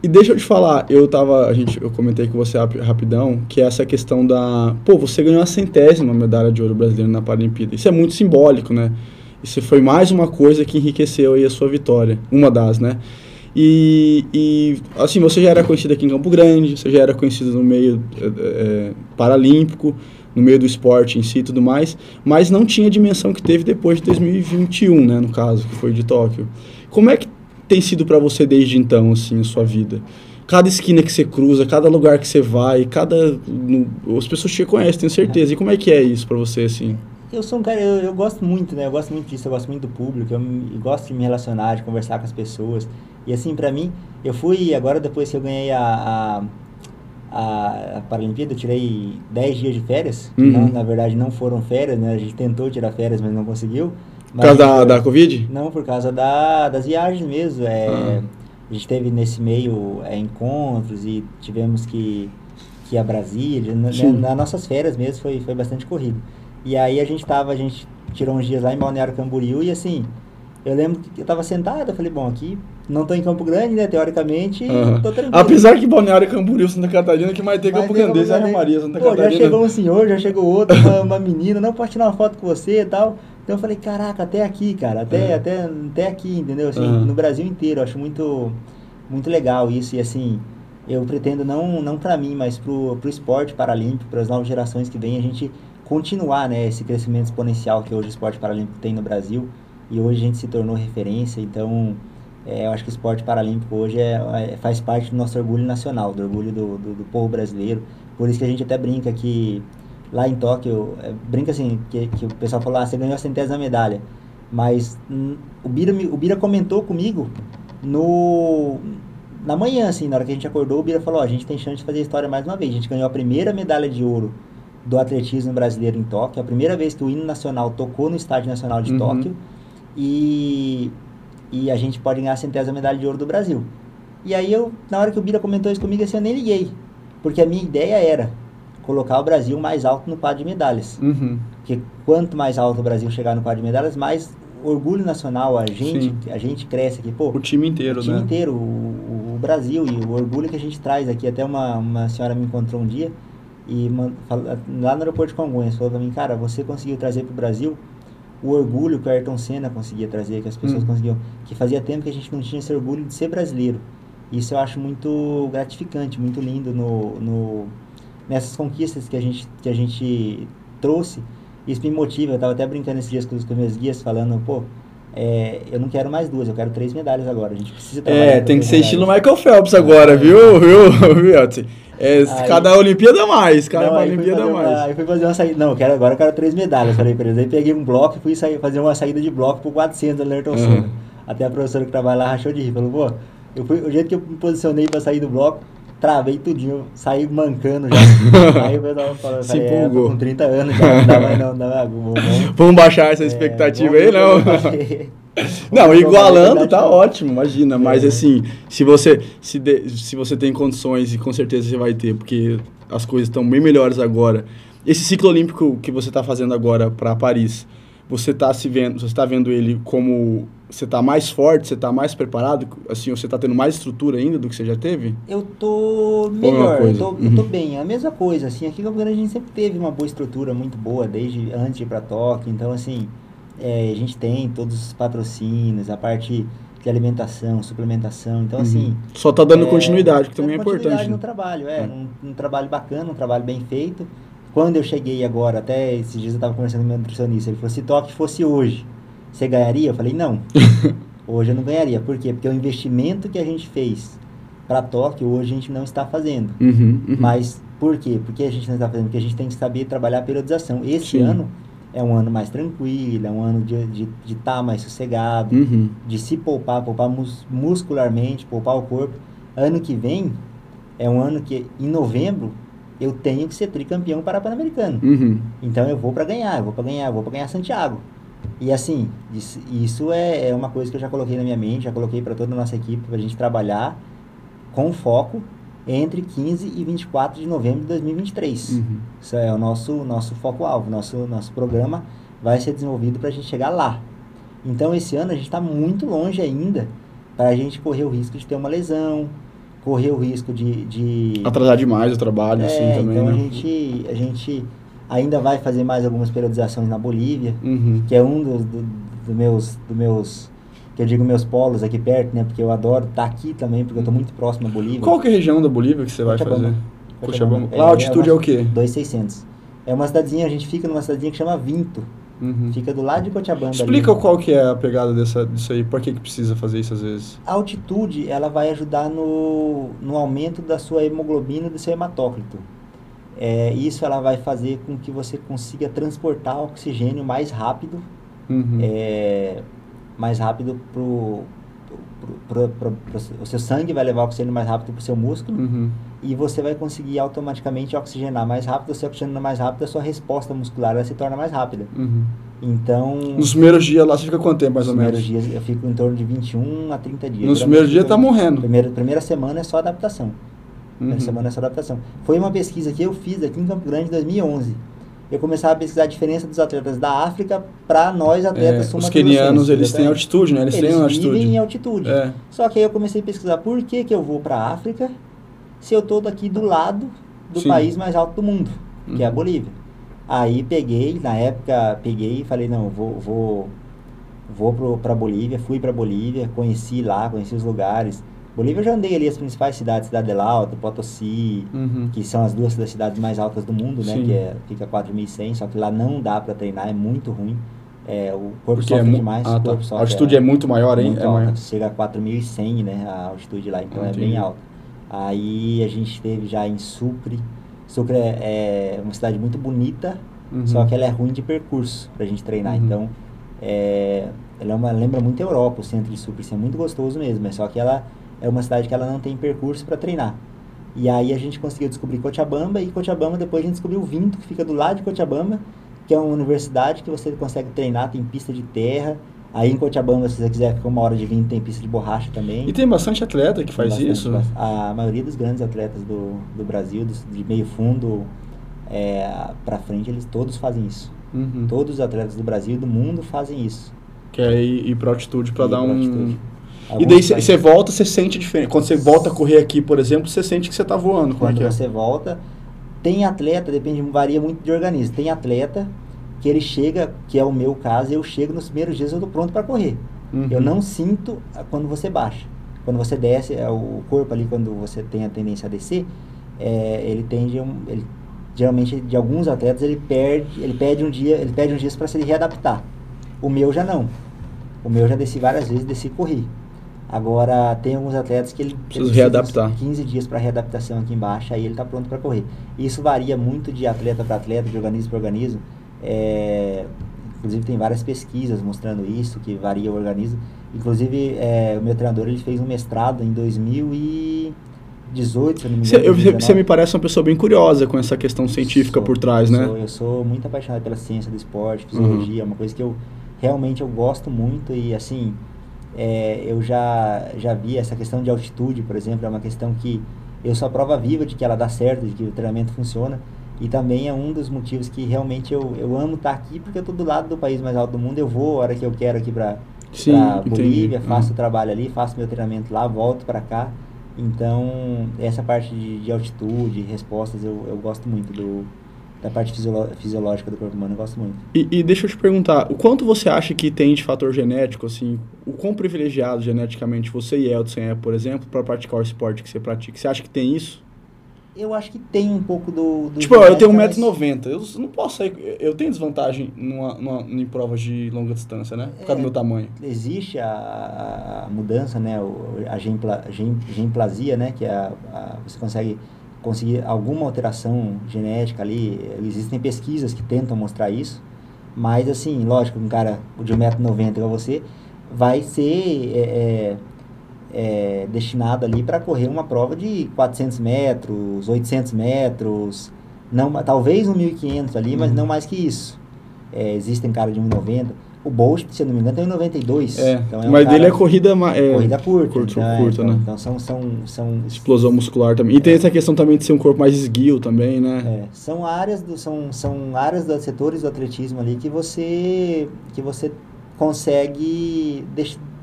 S1: E deixa eu te falar, eu tava, a gente, eu comentei com você rapidão, que é essa questão da, pô, você ganhou a centésima medalha de ouro brasileira na Paralimpíada. Isso é muito simbólico, né? Isso foi mais uma coisa que enriqueceu aí a sua vitória, uma das, né? E, e assim, você já era conhecido aqui em Campo Grande, você já era conhecido no meio é, paralímpico, no meio do esporte em si e tudo mais, mas não tinha a dimensão que teve depois de 2021, né, no caso, que foi de Tóquio. Como é que tem sido para você desde então, assim, a sua vida? Cada esquina que você cruza, cada lugar que você vai, cada... No, as pessoas te conhecem, tenho certeza. E como é que é isso para você, assim?
S2: Eu sou um cara, eu, eu, gosto muito, né? Eu gosto muito disso, eu gosto muito do público, eu, eu gosto de me relacionar, de conversar com as pessoas. E assim, para mim, eu fui, agora depois que eu ganhei a, a, a, Paralimpíada, eu tirei 10 dias de férias. Uhum. Não, na verdade, não foram férias, né? A gente tentou tirar férias, mas não conseguiu.
S1: Por causa da, da Covid?
S2: Não, por causa da, das viagens mesmo. É, ah. A gente teve nesse meio é, encontros e tivemos que, que ir a Brasília. Né, nas nossas férias mesmo foi, foi bastante corrido. E aí a gente tava, a gente tirou uns dias lá em Balneário Camboriú e assim, eu lembro que eu tava sentado, eu falei, bom, aqui não tô em Campo Grande, né, teoricamente, uhum. tô tranquilo.
S1: Apesar que Balneário Camboriú, Santa Catarina, que mais tem Campo Grande, é Maria, Santa
S2: Pô,
S1: Catarina.
S2: já chegou um senhor, já chegou outro, uma, uma menina, não pode tirar uma foto com você e tal. Então eu falei, caraca, até aqui, cara, até, é. até, até aqui, entendeu? Assim, uhum. no Brasil inteiro, eu acho muito, muito legal isso e assim, eu pretendo não, não para mim, mas pro, pro esporte paralímpico, para as novas gerações que vêm, a gente continuar né, esse crescimento exponencial que hoje o esporte paralímpico tem no Brasil e hoje a gente se tornou referência, então é, eu acho que o esporte paralímpico hoje é, é, faz parte do nosso orgulho nacional, do orgulho do, do, do, povo brasileiro, por isso que a gente até brinca que lá em Tóquio, é, brinca assim, que, que o pessoal falou, ah, você ganhou a centésima medalha, mas hum, o, Bira, o Bira comentou comigo no na manhã, assim, na hora que a gente acordou, o Bira falou, oh, a gente tem chance de fazer história mais uma vez, a gente ganhou a primeira medalha de ouro do atletismo brasileiro em Tóquio. A primeira vez que o hino nacional tocou no Estádio Nacional de uhum. Tóquio. E, e a gente pode ganhar a centésima medalha de ouro do Brasil. E aí eu, na hora que o Bira comentou isso comigo, assim, eu nem liguei. Porque a minha ideia era colocar o Brasil mais alto no quadro de medalhas. Uhum. Porque quanto mais alto o Brasil chegar no quadro de medalhas, mais orgulho nacional, a gente, a gente cresce aqui. Pô,
S1: o time inteiro,
S2: o time
S1: né?
S2: inteiro, o, o, Brasil e o orgulho que a gente traz aqui. Até uma, uma senhora me encontrou um dia e lá no aeroporto de Congonhas, falou pra mim, cara, você conseguiu trazer pro Brasil o orgulho que o Ayrton Senna conseguia trazer, que as pessoas hum. conseguiam, que fazia tempo que a gente não tinha esse orgulho de ser brasileiro. Isso eu acho muito gratificante, muito lindo no, no nessas conquistas que a gente que a gente trouxe. Isso me motiva. Eu estava até brincando esses dias com os, com meus guias, falando, pô, é, eu não quero mais duas, eu quero três medalhas agora. A gente precisa trabalhar.
S1: É, tem que ser medalhas. estilo Michael Phelps agora, é, viu, viu, viu, é, aí, cada Olimpíada mais, cada não, Olimpíada mais. Uma,
S2: aí fui fazer uma saída. Não, eu quero, agora eu quero três medalhas, falei pra eles. Aí peguei um bloco e fui sair, fazer uma saída de bloco pro 400 da Ayrton Senna. Uhum. Até a professora que trabalha lá rachou de rir. Falou, pô, eu fui, o jeito que eu me posicionei pra sair do bloco, travei tudinho, saí mancando já. aí o pessoal falou, Se falei, é, com 30 anos já, não dá mais não, não dá, vamos,
S1: vamos baixar essa é, expectativa é, aí, não. Não, igualando tá ótimo, imagina. Mas é. assim, se você, se, de, se você tem condições, e com certeza você vai ter, porque as coisas estão bem melhores agora. Esse ciclo olímpico que você está fazendo agora para Paris, você está se vendo, você está vendo ele como você está mais forte, você está mais preparado, assim, você está tendo mais estrutura ainda do que você já teve?
S2: Eu tô é melhor, eu tô, uhum. eu tô bem, é a mesma coisa, assim, aqui em Campo Grande a gente sempre teve uma boa estrutura muito boa, desde antes de ir para Tóquio, então assim, é, a gente tem todos os patrocínios, a parte de alimentação, suplementação. Então, assim, uhum.
S1: assim. Só tá dando é, continuidade, que também é importante. Continuidade
S2: no né? trabalho, é. é. Um, um, trabalho bacana, um trabalho bem feito. Quando eu cheguei agora, até esses dias eu estava conversando com meu nutricionista, ele falou: se toque fosse hoje, você ganharia? Eu falei: não. hoje eu não ganharia. Por quê? Porque o investimento que a gente fez para toque, hoje a gente não está fazendo. Uhum, uhum. Mas por quê? Porque a gente não está fazendo? Porque a gente tem que saber trabalhar a periodização. Esse Sim. ano é um ano mais tranquilo, é um ano de estar de, de tá mais sossegado, uhum. de se poupar, poupar mus, muscularmente, poupar o corpo. Ano que vem é um ano que, em novembro, eu tenho que ser tricampeão para Pan-Americano. Uhum. Então eu vou para ganhar, eu vou para ganhar, eu vou para ganhar Santiago. E assim, isso, isso é, é uma coisa que eu já coloquei na minha mente, já coloquei para toda a nossa equipe, para a gente trabalhar com foco entre 15 e 24 de novembro de 2023. Uhum. Isso é o nosso, nosso foco-alvo. Nosso, nosso programa vai ser desenvolvido para a gente chegar lá. Então, esse ano a gente está muito longe ainda para a gente correr o risco de ter uma lesão, correr o risco de... de...
S1: Atrasar demais o trabalho,
S2: é,
S1: assim, também,
S2: então
S1: né?
S2: a gente, a gente ainda vai fazer mais algumas periodizações na Bolívia, uhum. que é um dos do, do meus... Do meus que eu digo meus polos aqui perto, né? Porque eu adoro estar tá aqui também, porque eu estou muito próximo à Bolívia.
S1: Qual que é a região da Bolívia que você vai fazer? Cochabamba. Lá a altitude é, é, o quê?
S2: 2,600. É uma cidadezinha, a gente fica numa cidadezinha que chama Vinto. Uhum. Fica do lado de Cochabamba.
S1: Explica ali. qual que é a pegada dessa, disso aí, por que, que precisa fazer isso às vezes?
S2: A altitude, ela vai ajudar no, no aumento da sua hemoglobina e do seu hematócrito. É, isso ela vai fazer com que você consiga transportar oxigênio mais rápido uhum. é, mais rápido pro, pro, pro, pro, o seu sangue vai levar oxigênio mais rápido para o seu músculo uhum. e você vai conseguir automaticamente oxigenar mais rápido, você oxigenando mais rápido, a sua resposta muscular ela se torna mais rápida. Uhum. Então.
S1: Nos primeiros dias lá você fica quanto tempo mais ou menos?
S2: Nos primeiros dias eu fico em torno de 21 a 30 dias.
S1: Nos primeiros dias tá morrendo.
S2: Primeira, primeira semana é só adaptação. Uhum. Só adaptação. Foi uma pesquisa que eu fiz aqui em Campo Grande em 2011. Eu começava a pesquisar a diferença dos atletas da África para nós atletas
S1: é, Os quenianos, eles têm altitude, né?
S2: Eles,
S1: eles têm
S2: altitude. vivem em altitude. É. Só que aí eu comecei a pesquisar por que, que eu vou para a África se eu estou daqui do lado do Sim. país mais alto do mundo, uhum. que é a uhum. Bolívia. Aí peguei, na época, peguei e falei, não, vou, vou, vou para Bolívia, fui para Bolívia, conheci lá, conheci os lugares. Bolívia eu já andei ali as principais cidades, Cidade del Alto, Potosí, uhum. que são as duas das cidades mais altas do mundo, né? Sim. Que é, fica 4.100, só que lá não dá para treinar, é muito ruim. É, o corpo Porque é sofre é demais. Ah, tá.
S1: a altitude é, é, muito maior, hein?
S2: Muito é alta, maior. Chega a 4.100, né? A altitude lá, então é bem alta. Aí a gente esteve já em Sucre, Sucre é, é uma cidade muito bonita, uhum. só que ela é ruim de percurso para a gente treinar. Uhum. Então, é, ela é uma, lembra muito a Europa, o centro de Sucre. Assim, é muito gostoso mesmo, é só que ela é uma cidade que ela não tem percurso para treinar. E aí a gente conseguiu descobrir Cochabamba, e Cochabamba depois a gente descobriu o Vinto, que fica do lado de Cochabamba, que é uma universidade que você consegue treinar, tem pista de terra, Aí em Cochabamba, se você quiser ficar uma hora de vinho, tem pista de borracha também.
S1: E tem bastante atleta que faz bastante, isso?
S2: A maioria dos grandes atletas do, do Brasil, dos, de meio fundo é, para frente, eles todos fazem isso. Uhum. Todos os atletas do Brasil e do mundo fazem isso.
S1: Que é ir, ir para altitude para dar um... Altitude. E daí você volta, você sente diferente. Quando você volta a correr aqui, por exemplo, você sente que você está voando.
S2: Quando
S1: é, é
S2: você volta, tem atleta, depende, varia muito de organismo. Tem atleta que ele chega, que é o meu caso, eu chego nos primeiros dias eu estou pronto para correr. Uhum. Eu não sinto quando você baixa. Quando você desce, é o corpo ali, quando você tem a tendência a descer, é, ele tende um, ele, geralmente de alguns atletas ele perde, ele pede um dia, ele pede uns dias para se readaptar. O meu já não. O meu já desci várias vezes, desci e corri. Agora tem alguns atletas que ele
S1: precisa readaptar.
S2: 15 dias para readaptação aqui embaixo, aí ele está pronto para correr. Isso varia muito de atleta para atleta, de organismo para organismo. É, inclusive tem várias pesquisas mostrando isso, que varia o organismo. Inclusive, é, o meu treinador ele fez um mestrado em 2018, se não me engano.
S1: Você me parece uma pessoa bem curiosa com essa questão científica
S2: sou,
S1: por trás, né?
S2: Sou, eu sou muito apaixonado pela ciência do esporte, fisiologia, uhum. é uma coisa que eu realmente eu gosto muito e assim, é, eu já, já vi essa questão de altitude, por exemplo, é uma questão que eu sou a prova viva de que ela dá certo, de que o treinamento funciona. E também é um dos motivos que realmente eu, eu amo estar aqui, porque eu estou do lado do país mais alto do mundo. Eu vou a hora que eu quero aqui para Bolívia, faço o uhum. trabalho ali, faço meu treinamento lá, volto para cá. Então, essa parte de, de altitude, respostas, eu, eu gosto muito do, da parte fisiológica do corpo humano, eu gosto muito.
S1: E, e, deixa eu te perguntar, o quanto você acha que tem de fator genético, assim, o quão privilegiado geneticamente você e Eldson é, por exemplo, para praticar o esporte que você pratica? Você acha que tem isso?
S2: eu acho que tem um pouco do. do
S1: tipo, eu tenho 1,90m. Eu não posso sair. Eu tenho desvantagem numa, numa, em provas de longa distância, né? Por causa é, do meu tamanho.
S2: Existe a, a mudança, né? O, a genpla, genplasia, né? Que é a, a, você consegue conseguir alguma alteração genética ali. Existem pesquisas que tentam mostrar isso. Mas, assim, lógico, um cara de 1,90m igual você vai ser. É, é, é, destinado ali para correr uma prova de 400 metros, 800 metros, não, talvez um 1.500 ali, uhum. mas não mais que isso. É, existem caras de 1,90. O Bolt, se eu não me engano, tem 1,92.
S1: É, então é um mas dele é corrida, é,
S2: corrida curta.
S1: Curto, então, é, curta,
S2: então,
S1: né?
S2: Então são, são, são...
S1: Explosão muscular também. E tem é. essa questão também de ser um corpo mais esguio também, né?
S2: É, são áreas, do, são, são áreas dos setores do atletismo ali que você, que você consegue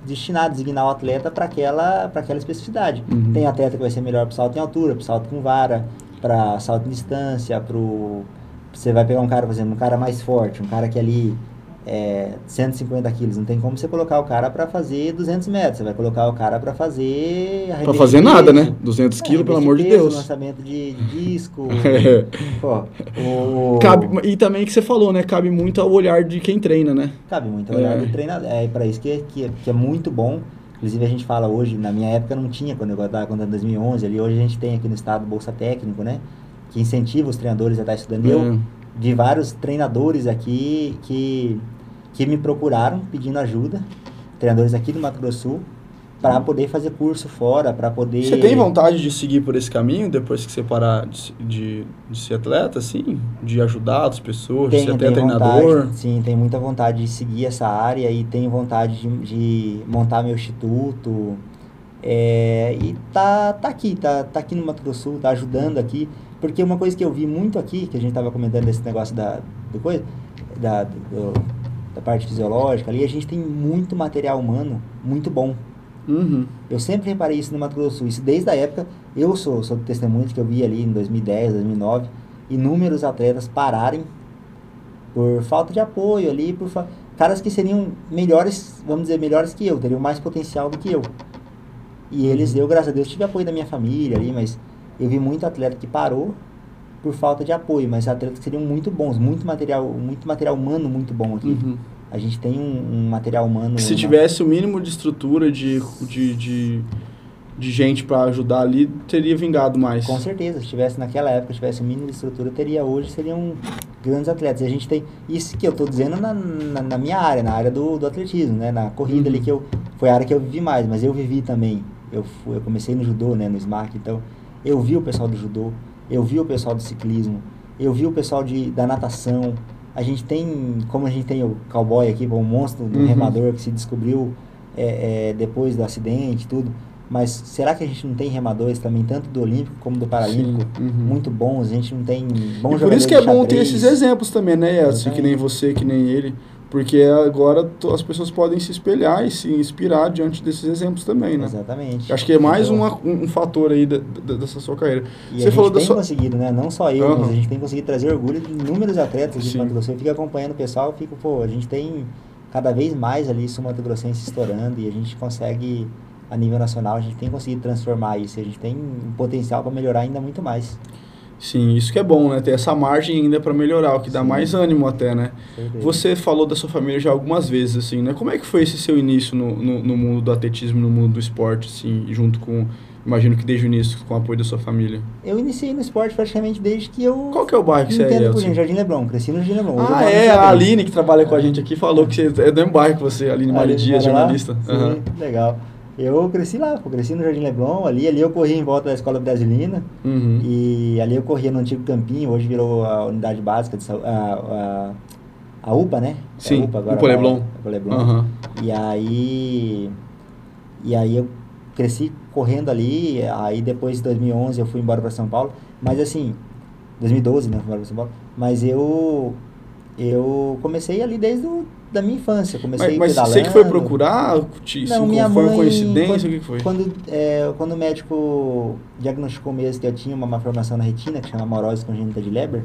S2: destinar, designar o atleta para aquela, aquela especificidade. Uhum. Tem atleta que vai ser melhor para salto em altura, para salto com vara, para salto em distância, para você vai pegar um cara, por exemplo, um cara mais forte, um cara que ali é 150 quilos, não tem como você colocar o cara para fazer 200 metros, você vai colocar o cara para fazer...
S1: Para fazer nada, né? 200 quilos, pelo amor de, peso, de Deus.
S2: lançamento de, de disco.
S1: é. Pô, o... Cabe, e também que você falou, né? Cabe muito ao olhar de quem treina, né?
S2: Cabe muito ao olhar é. do treinador. É para isso que, que, que é muito bom. Inclusive a gente fala hoje, na minha época não tinha, quando eu estava contando em 2011, ali hoje a gente tem aqui no estado Bolsa Técnico, né? Que incentiva os treinadores a estar estudando. É. Eu vi vários treinadores aqui que que me procuraram pedindo ajuda, treinadores aqui do Mato Grosso Sul, para poder fazer curso fora, para poder...
S1: Você tem vontade de seguir por esse caminho depois que você parar de, de, de ser atleta, assim? De ajudar as pessoas, tenho, de ser até treinador?
S2: Vontade, sim, tenho muita vontade de seguir essa área e tenho vontade de, de montar meu instituto. É, e tá, tá aqui, tá, tá aqui no Mato Grosso Sul, tá ajudando aqui. Porque uma coisa que eu vi muito aqui, que a gente estava comentando desse negócio da, do coisa, da, do, da parte fisiológica ali, a gente tem muito material humano muito bom.
S1: Uhum.
S2: Eu sempre reparei isso no Mato Grosso do Sul. Isso desde a época, eu sou, sou testemunho que eu vi ali em 2010, 2009, inúmeros atletas pararem por falta de apoio ali, por fa... caras que seriam melhores, vamos dizer, melhores que eu, teriam mais potencial do que eu. E eles, uhum. eu, graças a Deus, tive apoio da minha família ali, mas eu vi muito atleta que parou por falta de apoio, mas atletas que seriam muito bons, muito material, muito material humano muito bom aqui.
S1: Uhum.
S2: A gente tem um, um material humano.
S1: Se tivesse o mínimo de estrutura, de, de, de, de gente para ajudar ali, teria vingado mais.
S2: Com certeza. Se tivesse naquela época, tivesse o mínimo de estrutura, teria hoje, seriam grandes atletas. E a gente tem. Isso que eu estou dizendo na, na, na, minha área, na área do, do atletismo, né? Na corrida uhum. ali que eu. Foi a área que eu vivi mais, mas eu vivi também. Eu, fui, eu comecei no judô, né? No SMAC, então eu vi o pessoal do judô, eu vi o pessoal do ciclismo, eu vi o pessoal de, da natação a gente tem, como a gente tem o cowboy aqui, o monstro do uhum. remador que se descobriu é, é, depois do acidente e tudo. Mas será que a gente não tem remadores também, tanto do Olímpico como do Paralímpico, uhum. muito bons? A gente não tem bons
S1: e Por isso que é bom ter esses exemplos também, né, Edson? Que nem você, que nem ele. Porque agora as pessoas podem se espelhar e se inspirar diante desses exemplos também, né?
S2: Exatamente.
S1: Acho que é mais então, uma, um, um, fator aí da, da, dessa sua carreira.
S2: E Você a gente tem sua... conseguido, né? Não só eu, uhum. mas a gente tem conseguido trazer orgulho de inúmeros atletas de Mato Grosso. Eu fico acompanhando o pessoal, eu fico, pô, a gente tem cada vez mais ali Sul Mato Grossense estourando e a gente consegue, a nível nacional, a gente tem conseguido transformar isso. A gente tem um potencial para melhorar ainda muito mais.
S1: Sim, isso que é bom, né? Ter essa margem ainda para melhorar, o que dá mais ânimo até, né? Você falou da sua família já algumas vezes, assim, né? Como é que foi esse seu início no, no, no, mundo do atletismo, no mundo do esporte, assim, junto com, imagino que desde o início, com o apoio da sua família?
S2: Eu iniciei no esporte praticamente desde que eu...
S1: Qual que é o bairro que você é,
S2: por Jardim Leblon, cresci no Jardim Leblon.
S1: ah, é, a Aline que trabalha com a gente aqui falou que você é do mesmo bairro que você, Aline Mari Dias, jornalista.
S2: Sim, uhum. legal. Eu cresci lá, eu cresci no Jardim Leblon, ali, ali eu corria em volta da escola brasilina,
S1: uhum.
S2: e ali eu corria no antigo campinho, hoje virou a unidade básica de saúde, a, a, a UPA, né?
S1: Sim,
S2: a UPA agora.
S1: UPA Leblon.
S2: UPA Leblon.
S1: Uhum.
S2: E aí, e aí eu cresci correndo ali, aí depois de 2011 eu fui embora para São Paulo, mas assim, 2012, né, fui embora para São Paulo, mas eu, eu comecei ali desde o da minha infância. Comecei
S1: mas, mas você que foi procurar? Te,
S2: não, minha foi mãe,
S1: coincidência? o que foi?
S2: Quando, é, quando o médico diagnosticou mesmo que eu tinha uma malformação na retina, que chama amorose congênita de Leber,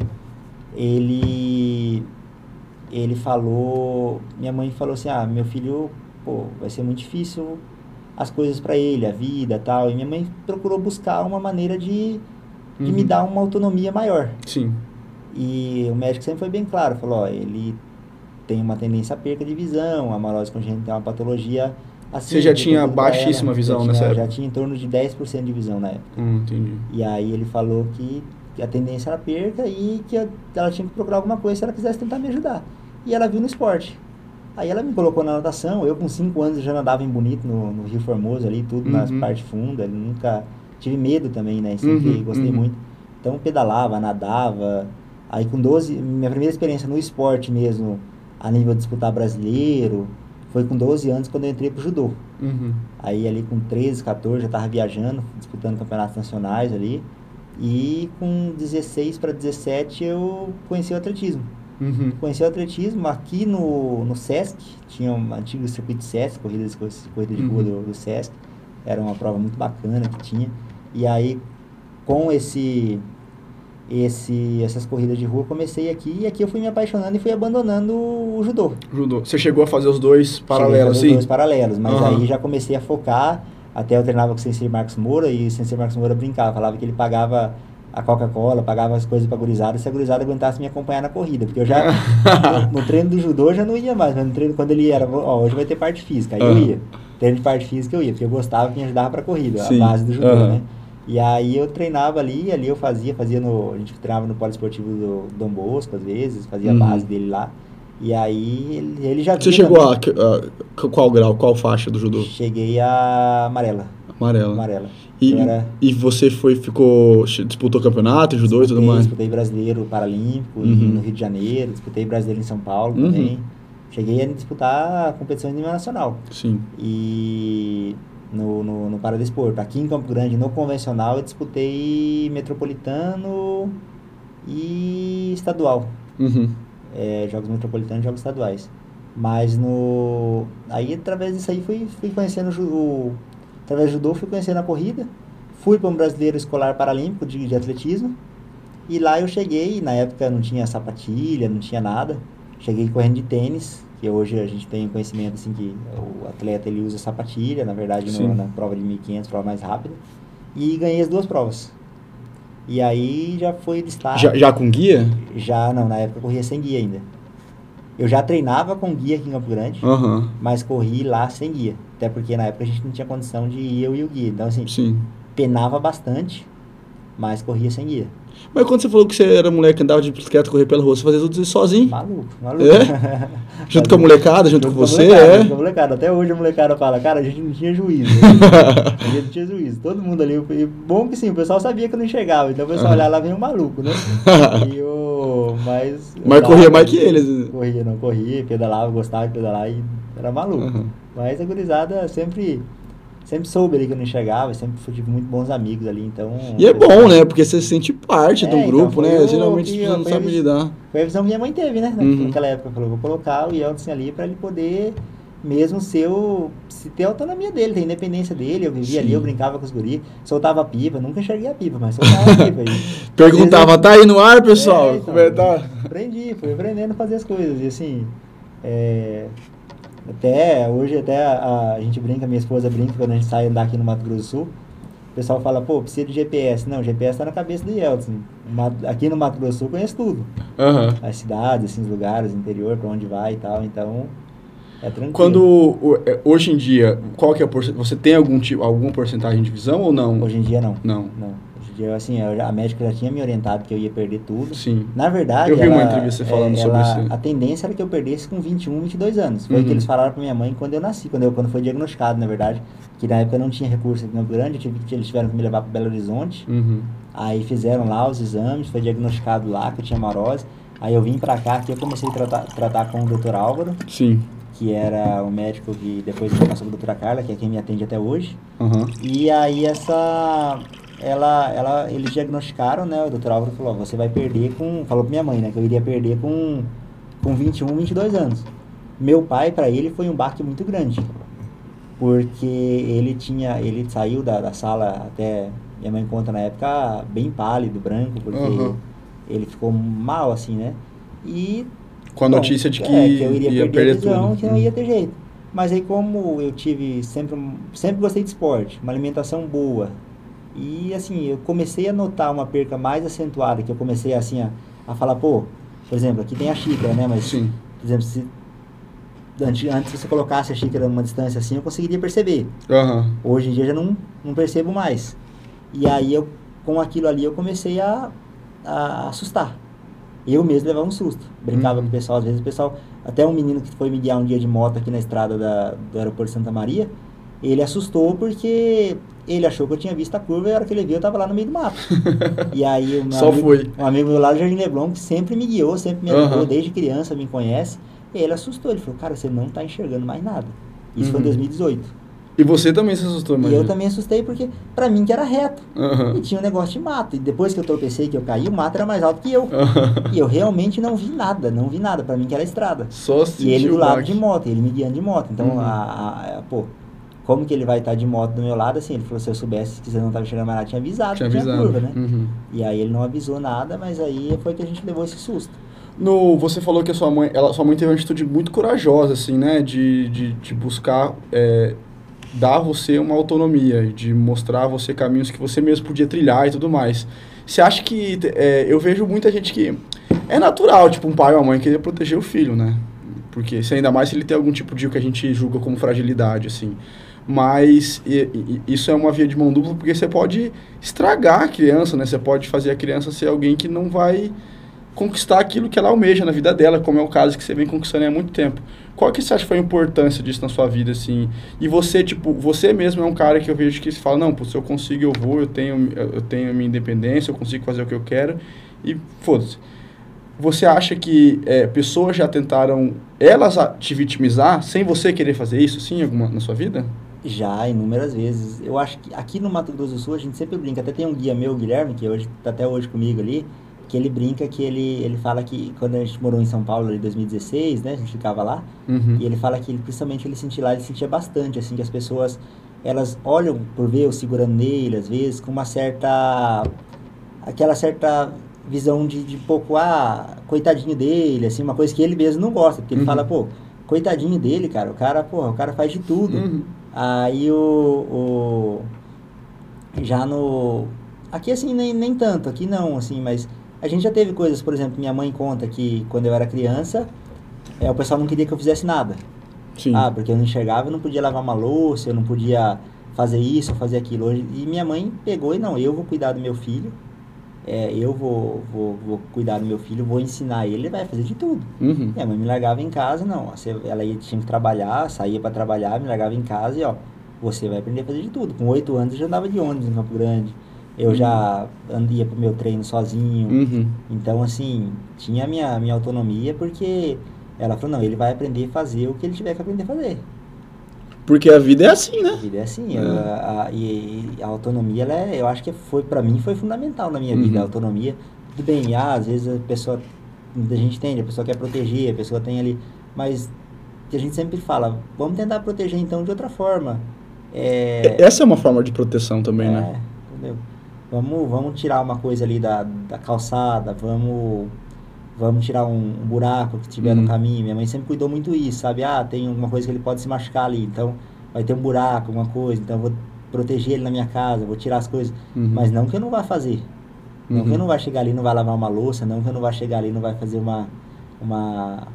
S2: ele, ele falou... Minha mãe falou assim, ah, meu filho, pô, vai ser muito difícil as coisas para ele, a vida tal. E minha mãe procurou buscar uma maneira de, de uhum. me dar uma autonomia maior.
S1: Sim.
S2: E o médico sempre foi bem claro, falou, ó, ele tem uma tendência à perca de visão, a amarose congênita é uma patologia assim.
S1: Você já tinha baixíssima visão
S2: já
S1: nessa época?
S2: Já tinha em torno de 10% de visão na época.
S1: Hum, entendi.
S2: E aí ele falou que, que a tendência era perca e que ela tinha que procurar alguma coisa se ela quisesse tentar me ajudar. E ela viu no esporte. Aí ela me colocou na natação, eu com 5 anos já nadava em Bonito, no, no Rio Formoso ali, tudo uhum. nas partes fundas, nunca... Tive medo também, né? Sempre uhum, gostei uhum. muito. Então pedalava, nadava. Aí com 12, minha primeira experiência no esporte mesmo, a nível de disputar brasileiro. Foi com 12 anos quando eu entrei pro judô.
S1: Uhum.
S2: Aí ali com 13, 14 já estava viajando, disputando campeonatos nacionais ali. E com 16 para 17 eu conheci o atletismo.
S1: Uhum.
S2: Conheci o atletismo aqui no, no Sesc, tinha um antigo circuito Sesc, corrida de, corrida de rua uhum. do, do Sesc. Era uma prova muito bacana que tinha. E aí, com esse esse, essas corridas de rua, comecei aqui e aqui eu fui me apaixonando e fui abandonando o judô.
S1: Judô. Você chegou a fazer os dois paralelos, sim?
S2: Os dois paralelos, mas uhum. aí já comecei a focar. Até eu treinava com o Sensei Marcos Moura e o Sensei Marcos Moura brincava, falava que ele pagava a Coca-Cola, pagava as coisas pra gurizada se a gurizada aguentasse me acompanhar na corrida. Porque eu já, no, no, treino do judô eu já não ia mais, mas no treino quando ele era, ó, hoje vai ter parte física, aí uhum. eu ia. Treino de parte física eu ia, porque eu gostava que me ajudava pra corrida, Sim. a base do judô, uhum. né? E aí eu treinava ali, ali eu fazia, fazia no. A gente treinava no poliesportivo do Dom Bosco, às vezes, fazia uhum. a base dele lá. E aí ele, ele já
S1: Você chegou a, a, qual grau, qual faixa do judô?
S2: Cheguei a amarela.
S1: Amarela.
S2: Amarela.
S1: E, era... e você foi, ficou, disputou campeonato, judô disputei, e tudo mais?
S2: Disputei brasileiro paralímpico uhum. no Rio de Janeiro, disputei brasileiro em São Paulo uhum. também. Cheguei a disputar competições nível nacional.
S1: Sim.
S2: E no, no, no Paradesporto. Aqui em Campo Grande, no convencional, eu disputei metropolitano e estadual.
S1: Uhum.
S2: É, jogos metropolitanos e jogos estaduais. Mas no. Aí através disso aí fui, fui conhecendo o. Através do judô fui conhecendo a corrida. Fui para um brasileiro escolar paralímpico de, de atletismo. E lá eu cheguei, na época não tinha sapatilha, não tinha nada. Cheguei correndo de tênis, que hoje a gente tem conhecimento assim que o atleta ele usa sapatilha, na verdade no, na prova de 1500, prova mais rápida. E ganhei as duas provas. E aí já foi destaque.
S1: Já, já com guia?
S2: Já, não, na época eu corria sem guia ainda. Eu já treinava com guia aqui em Campo Grande,
S1: uhum.
S2: mas corri lá sem guia. Até porque na época a gente não tinha condição de ir eu e o guia. Então, assim,
S1: Sim.
S2: penava bastante, mas corria sem guia.
S1: Mas quando você falou que você era moleque que andava de bicicleta, correr pela rua, você fazia tudo isso sozinho?
S2: Maluco, maluco.
S1: É? junto com a molecada, junto, junto com você,
S2: molecada,
S1: é?
S2: Junto com a molecada. Até hoje a molecada fala, cara, a gente não tinha juízo. a gente não tinha juízo. Todo mundo ali. E bom que sim, o pessoal sabia que eu não enxergava. Então o pessoal uhum. olhava lá, vem um maluco, né? e eu, mas...
S1: Eu mas corria mais que eles.
S2: Corria, não corria, pedalava, gostava de pedalar e era maluco. Uhum. Mas a gurizada sempre sempre soube ali que eu não enxergava, sempre tive muito bons amigos ali, então...
S1: E é bom, né? Porque você se sente parte é, do então, grupo, né? Geralmente você não sabe lidar.
S2: Foi a visão que minha mãe teve, né? Uhum. Naquela época, falou, vou colocar o Yeltsin ali para ele poder mesmo ser o, se ter a autonomia dele, ter a independência dele. Eu vivia Sim. ali, eu brincava com os guris, soltava pipa, nunca enxerguei a pipa, mas soltava a pipa.
S1: Perguntava, tá aí no ar, pessoal?
S2: É, então, Como é tá? Aprendi, fui aprendendo a fazer as coisas. E assim, é, até hoje até a, a, gente brinca, minha esposa brinca quando a gente sai andar aqui no Mato Grosso do Sul. O pessoal fala, pô, precisa de GPS. Não, GPS está na cabeça do Yeltsin. Aqui no Mato Grosso do Sul conhece tudo.
S1: Uhum.
S2: As cidades, assim, os lugares, interior, para onde vai e tal. Então, é tranquilo.
S1: Quando, é, hoje em dia, qual que é a Você tem algum tipo, alguma porcentagem de visão ou não?
S2: Hoje em dia não.
S1: Não.
S2: Não eu, assim, a médica já tinha me orientado que eu ia perder tudo.
S1: Sim.
S2: Na verdade,
S1: eu vi
S2: ela,
S1: uma entrevista falando
S2: é,
S1: sobre
S2: ela,
S1: isso.
S2: A tendência era que eu perdesse com 21, 22 anos. Foi uhum. o que uhum. eles falaram para minha mãe quando eu nasci, quando eu quando foi diagnosticado, na verdade, que na época eu não tinha recurso aqui no Grande, tive, eles tiveram que me levar para Belo Horizonte.
S1: Uhum.
S2: Aí fizeram lá os exames, foi diagnosticado lá que eu tinha marose. Aí eu vim para cá, que eu comecei a tratar, tratar com o Dr. Álvaro.
S1: Sim
S2: que era o médico que depois passou para a doutora Carla, que é quem me atende até hoje.
S1: Uhum.
S2: E aí essa ela, ela, eles diagnosticaram, né? O doutor Álvaro falou, você vai perder com... Falou pra minha mãe, né? Que eu iria perder com, com 21, 22 anos. Meu pai, para ele, foi um baque muito grande. Porque ele tinha... Ele saiu da, da sala até... Minha mãe conta na época bem pálido, branco, porque uhum. ele ficou mal, assim, né? E...
S1: Com a bom, notícia de que,
S2: é, que eu iria
S1: ia
S2: perder, perder visão, tudo. que não ia ter jeito. Mas aí como eu tive sempre... Sempre gostei de esporte, uma alimentação boa, e assim, eu comecei a notar uma perca mais acentuada, que eu comecei assim a, a falar, pô, por exemplo, aqui tem a xícara, né? Mas,
S1: Sim.
S2: por exemplo, se antes, antes você colocasse a xícara numa distância assim, eu conseguiria perceber.
S1: Uhum.
S2: Hoje em dia já não, não percebo mais. E aí eu, com aquilo ali, eu comecei a, a assustar. Eu mesmo levava um susto. Brincava uhum. com o pessoal, às vezes o pessoal, até um menino que foi me guiar um dia de moto aqui na estrada da, do aeroporto de Santa Maria, ele assustou porque ele achou que eu tinha visto a curva e a hora que ele viu eu tava lá no meio do mato. e aí o meu
S1: Só
S2: amigo,
S1: foi.
S2: um amigo do Jardim Leblon, que sempre me guiou, sempre me ajudou, uhum. desde criança me conhece, e ele assustou. Ele falou, cara, você não tá enxergando mais nada. Isso uhum. foi em 2018.
S1: E você também se assustou,
S2: imagina. E eu também assustei porque, pra mim, que era reto. Uhum. E tinha um negócio de mato. E depois que eu tropecei, que eu caí, o mato era mais alto que eu. Uhum. E eu realmente não vi nada, não vi nada. Pra mim que era estrada.
S1: Só
S2: E ele do lado de moto, ele me guiando de moto. Então, uhum. a, a, a, pô, como que ele vai estar de moto do meu lado, assim, ele falou, se eu soubesse que você não estava chegando mais nada, tinha avisado
S1: tinha, avisado.
S2: curva, né?
S1: Uhum.
S2: E aí ele não avisou nada, mas aí foi que a gente levou esse susto.
S1: No, você falou que a sua mãe, ela, sua mãe teve uma atitude muito corajosa, assim, né? De, de, de buscar é, dar a você uma autonomia, de mostrar a você caminhos que você mesmo podia trilhar e tudo mais. Você acha que... É, eu vejo muita gente que... É natural, tipo, um pai ou uma mãe querer proteger o filho, né? Porque se ainda mais se ele tem algum tipo de o que a gente julga como fragilidade, assim mas isso é uma via de mão dupla porque você pode estragar a criança, né? Você pode fazer a criança ser alguém que não vai conquistar aquilo que ela almeja na vida dela, como é o caso que você vem conquistando há muito tempo. Qual que você acha que foi a importância disso na sua vida, assim? E você, tipo, você mesmo é um cara que eu vejo que fala, não, pô, se eu consigo, eu vou, eu tenho, eu tenho minha independência, eu consigo fazer o que eu quero, e foda-se. Você acha que é, pessoas já tentaram elas te vitimizar sem você querer fazer isso, sim, alguma na sua vida?
S2: Já, inúmeras vezes. Eu acho que aqui no Mato Grosso do Sul a gente sempre brinca. Até tem um guia meu, Guilherme, que hoje tá até hoje comigo ali, que ele brinca que ele, ele fala que quando a gente morou em São Paulo em 2016, né, a gente ficava lá, uhum. e ele fala que ele, principalmente ele sentia lá, ele sentia bastante, assim, que as pessoas, elas olham por ver eu segurando nele, às vezes, com uma certa, aquela certa visão de, de pouco, ah, coitadinho dele, assim, uma coisa que ele mesmo não gosta, porque ele uhum. fala, pô, coitadinho dele, cara, o cara, pô, o cara faz de tudo. Uhum. Aí o, o, já no, aqui assim, nem, nem tanto, aqui não, assim, mas a gente já teve coisas, por exemplo, minha mãe conta que quando eu era criança, é, o pessoal não queria que eu fizesse nada. Sim. Ah, porque eu não enxergava, eu não podia lavar uma louça, eu não podia fazer isso, fazer aquilo. E minha mãe pegou e não, eu vou cuidar do meu filho, é, eu vou, vou, vou cuidar do meu filho, vou ensinar ele, ele vai fazer de tudo. Uhum. Minha mãe me largava em casa, não. Ela ia, tinha que trabalhar, saía para trabalhar, me largava em casa e ó, você vai aprender a fazer de tudo. Com oito anos eu já andava de ônibus em Campo Grande. Eu uhum. já andia pro meu treino sozinho. Uhum. Então, assim, tinha a minha, minha autonomia porque ela falou, não, ele vai aprender a fazer o que ele tiver que aprender a fazer.
S1: Porque a vida é assim, né?
S2: A vida é assim. É. A, a, e a autonomia, ela é, eu acho que foi, para mim, foi fundamental na minha uhum. vida. A autonomia, tudo bem, ah, às vezes a pessoa, a gente entende, a pessoa quer proteger, a pessoa tem ali, mas a gente sempre fala, vamos tentar proteger então de outra forma.
S1: É, Essa é uma forma de proteção também, é, né?
S2: Entendeu? Vamos, vamos tirar uma coisa ali da, da calçada, vamos vamos tirar um, um buraco que tiver uhum. no caminho. Minha mãe sempre cuidou muito isso, sabe? Ah, tem alguma coisa que ele pode se machucar ali, então vai ter um buraco, alguma coisa, então eu vou proteger ele na minha casa, vou tirar as coisas. Uhum. Mas não que eu não vá fazer. Não uhum. que eu uhum. não vá chegar ali e não vai lavar uma louça, não que eu não vá chegar ali e não vai fazer uma, uma,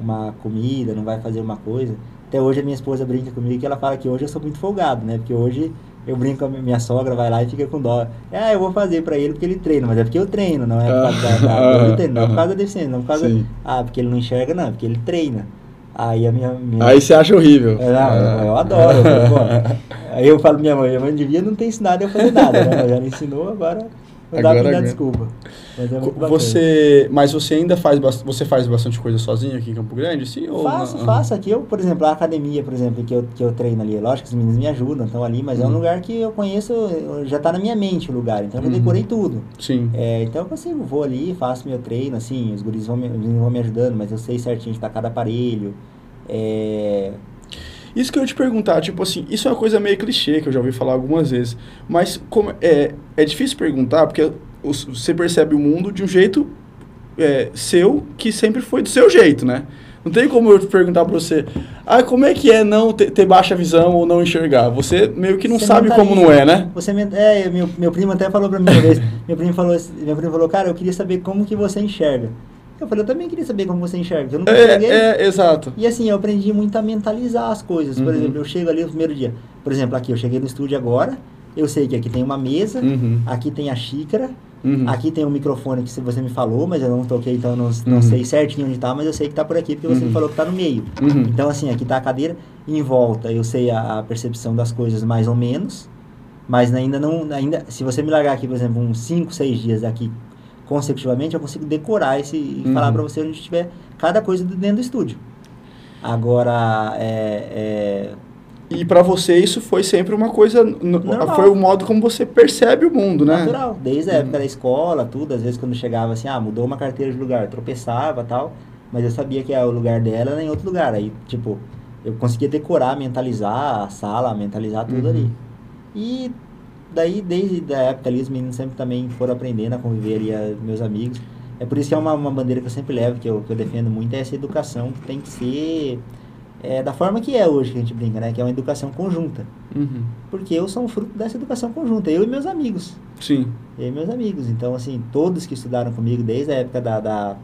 S2: uma comida, não vai fazer uma coisa. Até hoje a minha esposa brinca comigo que ela fala que hoje eu sou muito folgado, né? Porque hoje eu brinco com a minha sogra, vai lá e fica com dó. É, eu vou fazer pra ele porque ele treina, mas é porque eu treino, não é por causa da, da, da treino, não é por causa da deficiência, não é por causa. Sim. Ah, porque ele não enxerga, não, é porque ele treina. Aí a minha. minha...
S1: Aí você acha horrível.
S2: É, não, eu, eu adoro. Eu, aí eu falo pra minha mãe, minha mãe devia não ter ensinado eu fazer nada, né? Ela já me ensinou, agora não dá pra dar desculpa.
S1: Mas é muito você, mas você ainda faz, você faz bastante coisa sozinho aqui em Campo Grande, sim?
S2: Ou faço, não? faço. Aqui eu, por exemplo, a academia, por exemplo, que eu, que eu treino ali, lógico que os meninos me ajudam, estão ali, mas uhum. é um uhum. lugar que eu conheço, já está na minha mente o lugar, então eu uhum. decorei tudo.
S1: Sim.
S2: É, então eu consigo, vou ali, faço meu treino, assim, os guris vão me, vão me ajudando, mas eu sei certinho de estar cada aparelho. É,
S1: isso que eu ia te perguntar, tipo assim, isso é uma coisa meio clichê que eu já ouvi falar algumas vezes, mas como é, é difícil perguntar porque você percebe o mundo de um jeito é, seu que sempre foi do seu jeito, né? Não tem como eu perguntar para você, ah, como é que é não ter, ter, baixa visão ou não enxergar? Você meio que não você sabe como não é, né?
S2: Você é, meu, meu primo até falou para mim uma vez, meu primo falou, meu primo falou, cara, eu queria saber como que você enxerga. Eu falei, eu também queria saber como você enxerga. Eu não
S1: é, enxerguei. É, exato.
S2: E assim, eu aprendi muito a mentalizar as coisas. Por uhum. exemplo, eu chego ali no primeiro dia. Por exemplo, aqui, eu cheguei no estúdio agora. Eu sei que aqui tem uma mesa, uhum. aqui tem a xícara, uhum. aqui tem um microfone que você me falou, mas eu não toquei, então eu não, não uhum. sei certinho onde está, mas eu sei que está por aqui, porque você me uhum. falou que está no meio. Uhum. Então, assim, aqui está a cadeira, em volta eu sei a, a, percepção das coisas mais ou menos, mas ainda não, ainda, se você me largar aqui, por exemplo, uns 5, 6 dias aqui consecutivamente, eu consigo decorar esse, e uhum. falar para você onde estiver cada coisa dentro do estúdio. Agora, é, é...
S1: E para você isso foi sempre uma coisa, Normal. foi o modo como você percebe o mundo, né?
S2: Natural, desde a época uhum. da escola, tudo, às vezes quando chegava assim, ah, mudou uma carteira de lugar, tropeçava tal, mas eu sabia que o lugar dela era em outro lugar, aí, tipo, eu conseguia decorar, mentalizar a sala, mentalizar tudo uhum. ali. E daí, desde a época ali, os meninos sempre também foram aprendendo a conviver ali, meus amigos. É por isso que é uma, uma bandeira que eu sempre levo, que eu, que eu defendo muito, é essa educação que tem que ser é, da forma que é hoje que a gente brinca, né? Que é uma educação conjunta. Uhum. Porque eu sou um fruto dessa educação conjunta, eu e meus amigos.
S1: Sim.
S2: Eu e meus amigos. Então, assim, todos que estudaram comigo desde a época da, da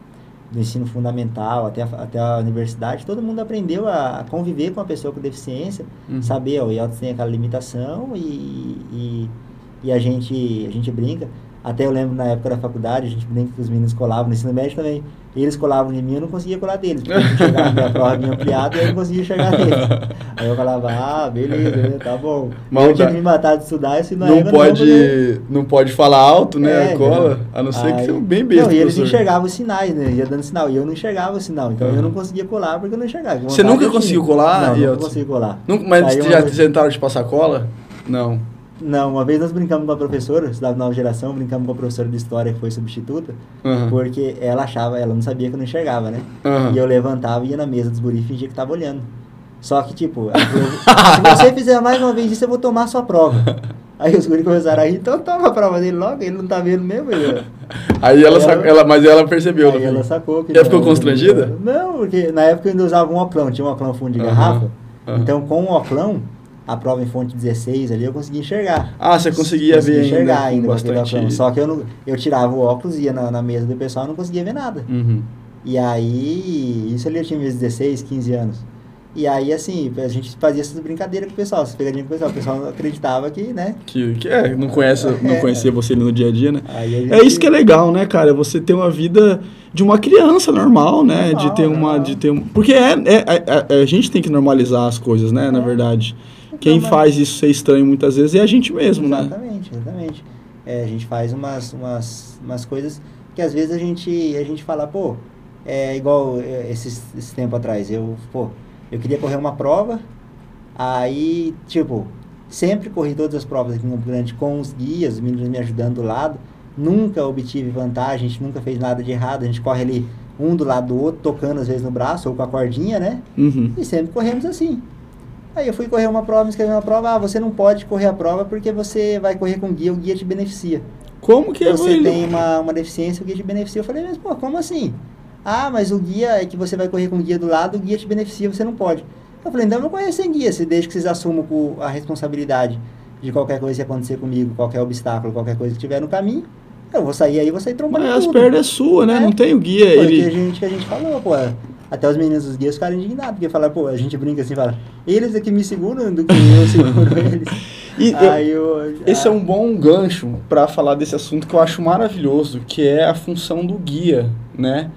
S2: do ensino fundamental até a, até a universidade, todo mundo aprendeu a, conviver com a pessoa com deficiência, uhum. saber, ó, o IELTS tem aquela limitação e, e, e, a, gente, a gente brinca. Até eu lembro na época da faculdade, a gente brinca que os meninos colavam, no ensino médio também. Eles colavam em mim, eu não conseguia colar deles, porque eu chegava minha prova vinha ampliada e eu não conseguia chegar neles. Aí eu falava, ah, beleza, tá bom. Mas eu tinha que me matar de estudar, isso
S1: não, não pode não, não pode falar alto, né? É, cola, a não ser aí, que seja bem besta.
S2: Não, e eles enxergavam os sinais, né? Ia dando sinal. E eu não enxergava o sinal, então uhum. eu não conseguia colar porque eu não enxergava.
S1: Você nunca conseguiu colar?
S2: Não, não consegui colar.
S1: Nunca, mas já tentaram de passar cola? Não.
S2: Não, uma vez nós brincamos com a professora, estudava nova geração, brincamos com a professora de história que foi substituta, uhum. porque ela achava, ela não sabia que eu não enxergava, né? Uhum. E eu levantava e ia na mesa dos guri e fingia que tava olhando. Só que, tipo, se você fizer mais uma vez isso, eu vou tomar a sua prova. Aí os guri começaram a rir, então toma a prova dele logo, ele não tá vendo mesmo. Ele...
S1: Aí ela, ela, ela, mas ela percebeu,
S2: Aí ela sacou
S1: que. Ela ficou constrangida?
S2: Não, porque na época eu ainda usava um oclão, tinha um oclão fundo de uhum. garrafa. Então com o oclão, a prova em fonte 16 ali, eu conseguia enxergar.
S1: Ah, você conseguia ver ainda,
S2: enxergar ainda bastante... Só que eu, não, eu tirava o óculos, ia na, na mesa do pessoal e não conseguia ver nada. Uhum. E aí, isso ali eu tinha meus 16, 15 anos. E aí, assim, a gente fazia essas brincadeiras com o pessoal, essas pegadinhas com o pessoal. O pessoal acreditava que, né?
S1: Que, que é, não, conhece, não é. conhecia você no dia a dia, né? Gente... É isso que é legal, né, cara? Você ter uma vida de uma criança normal, né? Normal, de ter uma. De ter um... Porque é, é, é, é, a gente tem que normalizar as coisas, né? Na é. verdade. Quem mas... faz isso ser estranho muitas vezes é a gente mesmo,
S2: exatamente, né? Exatamente, exatamente. É, a gente faz umas, umas, umas coisas que às vezes a gente, a gente fala, pô, é igual esse, esse tempo atrás, eu, pô, eu queria correr uma prova, aí, tipo, sempre corri todas as provas aqui Campo Grande com os guias, os meninos me ajudando do lado, nunca obtive vantagem, a gente nunca fez nada de errado, a gente corre ali um do lado do outro, tocando às vezes no braço ou com a cordinha, né? Uhum. E sempre corremos assim. Aí eu fui correr uma prova, me inscrevi uma prova, ah, você não pode correr a prova porque você vai correr com guia, o guia te beneficia.
S1: Como que
S2: é Você tem uma, uma deficiência, o guia te beneficia. Eu falei, mas pô, como assim? Ah, mas o guia é que você vai correr com o guia do lado, o guia te beneficia, você não pode. Eu falei, então eu não correr sem guia, se desde que vocês assumam a responsabilidade de qualquer coisa que acontecer comigo, qualquer obstáculo, qualquer coisa que tiver no caminho, eu vou sair aí, vou sair trombando
S1: Mas as pernas é sua, né? É. Não tem o guia.
S2: Foi ele... que, a gente, que a gente falou, pô. Até os meninos dos guias ficaram indignados, porque falaram, pô, a gente brinca assim, fala, eles é que me seguram do que eu seguro eles.
S1: E Aí eu, esse é um bom gancho para falar desse assunto que eu acho maravilhoso, que é a função do guia, né?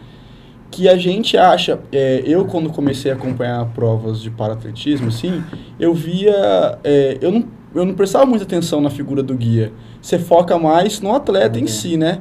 S1: Que a gente acha, é, eu quando comecei a acompanhar provas de paratletismo, assim, eu via, é, eu, não, eu não prestava muita atenção na figura do guia. Você foca mais no atleta em si, né?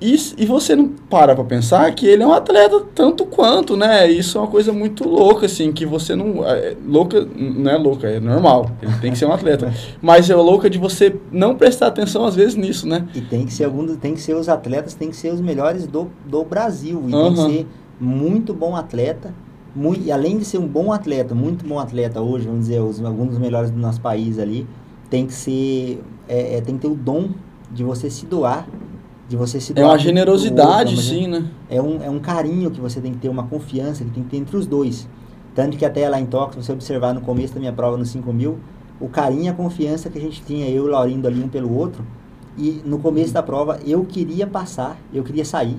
S1: E, e você não para pra pensar que ele é um atleta tanto quanto, né? Isso é uma coisa muito louca, assim, que você não. É, louca, não é louca, é normal. Ele tem que ser um atleta. Mas é louca de você não prestar atenção, às vezes, nisso, né?
S2: E tem que ser alguns, tem que ser os atletas, tem que ser os melhores do, do Brasil. E uhum. tem que ser muito bom atleta. Muito, e além de ser um bom atleta, muito bom atleta hoje, vamos dizer, os, alguns dos melhores do nosso país ali, tem que ser. É, é, tem que ter o dom de você se doar de você se
S1: É uma generosidade, outro, sim, né?
S2: É um, é um carinho que você tem que ter, uma confiança que tem que ter entre os dois. Tanto que até lá em Tóquio, se você observar no começo da minha prova no 5 mil, o carinho e a confiança que a gente tinha, eu e o Laurindo ali um pelo outro, e no começo da prova eu queria passar, eu queria sair,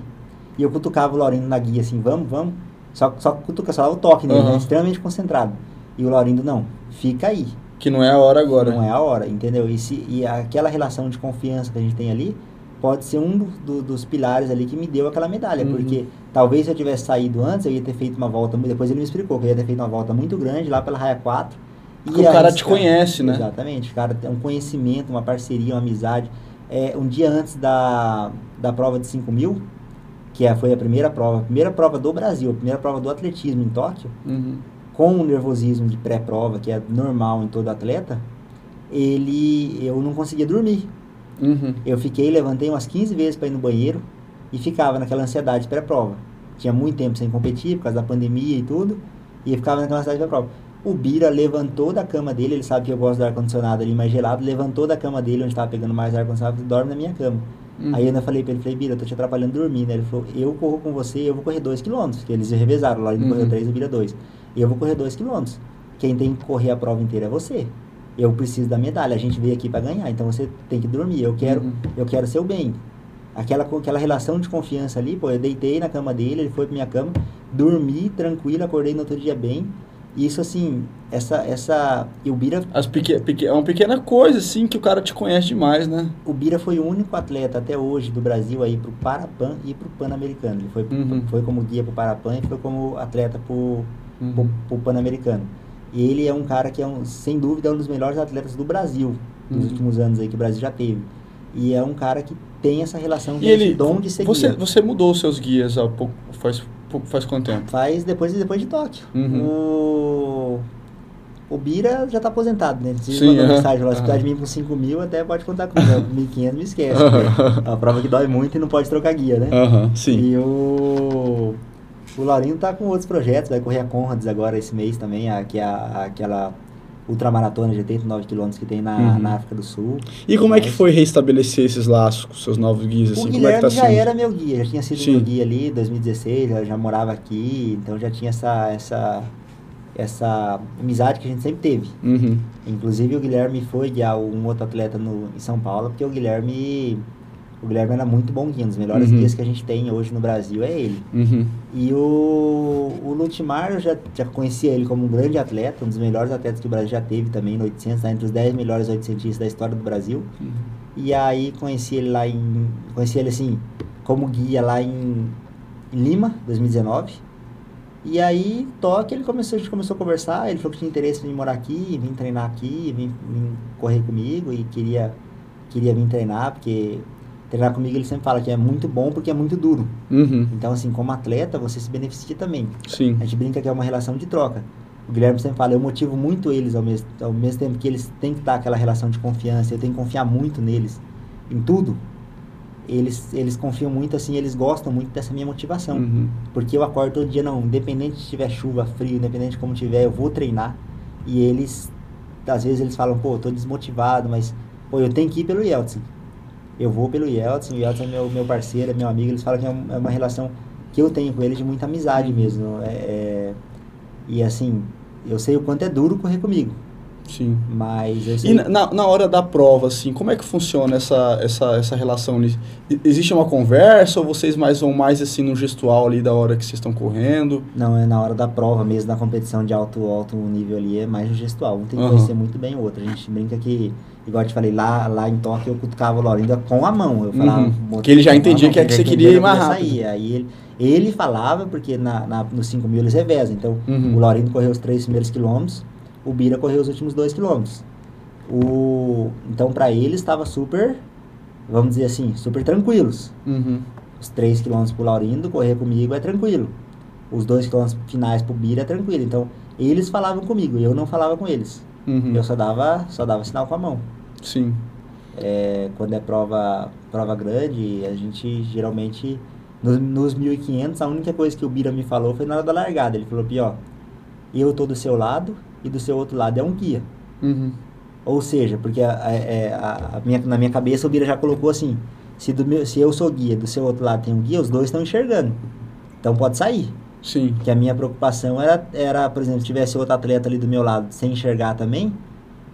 S2: e eu cutucava o Laurindo na guia assim, vamos, vamos, só, só cutuca, só dava o toque nele, uhum. né? extremamente concentrado. E o Laurindo, não, fica aí.
S1: Que não é a hora agora.
S2: Não é a hora, entendeu? E, se, e aquela relação de confiança que a gente tem ali, pode ser um do, do, dos pilares ali que me deu aquela medalha, uhum. porque talvez se eu tivesse saído antes, eu ia ter feito uma volta, depois ele me explicou que eu ia ter feito uma volta muito grande lá pela Raia 4.
S1: E o cara te conhece, né?
S2: Exatamente, o cara tem um conhecimento, uma parceria, uma amizade. É, um dia antes da, da prova de 5 mil, que é, foi a primeira prova, a primeira prova do Brasil, a primeira prova do atletismo em Tóquio, uhum. com o nervosismo de pré-prova, que é normal em todo atleta, ele, eu não conseguia dormir. Uhum. Eu fiquei, levantei umas 15 vezes para ir no banheiro e ficava naquela ansiedade pré-prova. Tinha muito tempo sem competir por causa da pandemia e tudo, e eu ficava naquela ansiedade pré-prova. O Bira levantou da cama dele, ele sabe que eu gosto do ar-condicionado ali mais gelado, levantou da cama dele, onde estava pegando mais ar-condicionado, e dorme na minha cama. Uhum. Aí eu ainda falei pra ele, falei, Bira, eu tô te atrapalhando dormir, né? Ele falou, eu corro com você, eu vou correr 2km, que eles revezaram, lá ele uhum. correu 3 e o Bira 2. E eu vou correr 2km. Quem tem que correr a prova inteira é você eu preciso da medalha, a gente veio aqui para ganhar, então você tem que dormir, eu quero, uhum. eu quero seu bem. Aquela, aquela relação de confiança ali, pô, eu deitei na cama dele, ele foi pra minha cama, dormi tranquilo, acordei no outro dia bem, Isso, assim, essa... essa e o Bira...
S1: As pequ, pequ, é uma pequena coisa, assim, que o cara te conhece demais, né?
S2: O Bira foi o único atleta até hoje do Brasil aí pro Parapan e pro Pan-Americano. Ele foi, uhum. foi como guia pro Parapan e foi como atleta pro, uhum. pro, pro Pan-Americano. E ele é um cara que é, um, sem dúvida, um dos melhores atletas do Brasil, nos uhum. últimos anos aí que o Brasil já teve. E é um cara que tem essa relação com
S1: e ele, dom de seguir. Você, você mudou os seus guias há pouco, faz, faz quanto tempo?
S2: Faz depois, depois de Tóquio. Uhum. O, o Bira já está aposentado, né? Se Sim, mandou mensagem lá, se precisar de mim por 5 mil, até pode contar comigo. 1.500 me esquece. é uma prova que dói muito e não pode trocar guia, né?
S1: Uhum, sim.
S2: E o... O Laurinho tá com outros projetos, vai correr a Conrads agora esse mês também, a, que é a, aquela ultramaratona de 89 km que tem na, uhum. na África do Sul.
S1: E como é que foi restabelecer esses laços com seus novos guias? Assim?
S2: O Guilherme
S1: como é que tá
S2: já era meu guia, já tinha sido Sim. meu guia ali em 2016, já, já morava aqui, então já tinha essa, essa, essa amizade que a gente sempre teve.
S1: Uhum.
S2: Inclusive o Guilherme foi guiar um outro atleta no, em São Paulo, porque o Guilherme o Guilherme era muito bom guia, um dos melhores uhum. guias que a gente tem hoje no Brasil é ele.
S1: Uhum.
S2: E o, o Lutimar, eu já, já conhecia ele como um grande atleta, um dos melhores atletas que o Brasil já teve também no 800, tá entre os 10 melhores 800 da história do Brasil. Uhum. E aí conheci ele lá em. Conheci ele assim, como guia lá em, em Lima, 2019. E aí, toque, ele começou, a gente começou a conversar, ele falou que tinha interesse em morar aqui, vir treinar aqui, vir, vir correr comigo e queria, queria vir treinar, porque treinar comigo ele sempre fala que é muito bom porque é muito duro.
S1: Uhum.
S2: Então, assim, como atleta, você se beneficia também.
S1: Sim.
S2: A gente brinca que é uma relação de troca. O Guilherme sempre fala, eu motivo muito eles ao mesmo, ao mesmo tempo que eles têm que dar aquela relação de confiança, eu tenho que confiar muito neles, em tudo. Eles, eles confiam muito, assim, eles gostam muito dessa minha motivação.
S1: Uhum.
S2: Porque eu acordo todo dia, não, independente se tiver chuva, frio, independente de como tiver, eu vou treinar. E eles, às vezes eles falam, pô, eu tô desmotivado, mas, pô, eu tenho que ir pelo Yeltsin eu vou pelo Yeltsin, o Yeltsin é meu, meu parceiro, é meu amigo, eles falam que é, um, é uma relação que eu tenho com ele de muita amizade mesmo. É, é, e assim, eu sei o quanto é duro correr comigo.
S1: Sim.
S2: Mas
S1: sei... E na, na hora da prova, assim, como é que funciona essa, essa, essa relação? Existe uma conversa ou vocês mais vão mais assim no gestual ali da hora que vocês estão correndo?
S2: Não, é na hora da prova mesmo, na competição de alto, alto nível ali, é mais no gestual. Um tem que uhum. conhecer muito bem o outro. A gente brinca que igual eu te falei, lá, lá em Tóquio eu cutucava o Laurinda com a mão. Eu falava,
S1: uhum. Que ele já entendia que é que você queria ir mais rápido.
S2: Aí ele, ele falava, porque na, na, nos 5 mil eles revezam. Então, uhum. o Laurindo correu os três primeiros quilômetros, o Bira correu os últimos dois quilômetros. O, então, para ele estava super, vamos dizer assim, super tranquilos.
S1: Uhum.
S2: Os 3 quilômetros pro Laurindo, correr comigo é tranquilo. Os 2 quilômetros finais pro Bira é tranquilo. Então, eles falavam comigo, eu não falava com eles.
S1: Uhum.
S2: Eu só dava, só dava sinal com a mão.
S1: Sim.
S2: É, quando é prova, prova grande, a gente geralmente, nos, nos 1.500, a única coisa que o Bira me falou foi na hora da largada. Ele falou, ó, eu tô do seu lado e do seu outro lado é um guia.
S1: Uhum.
S2: Ou seja, porque a, a, é, a, minha, na minha cabeça o Bira já colocou assim, se, do meu, se eu sou guia, do seu outro lado tem um guia, os dois estão enxergando. Então pode sair.
S1: Sim.
S2: Que a minha preocupação era, era, por exemplo, se tivesse outro atleta ali do meu lado sem enxergar também,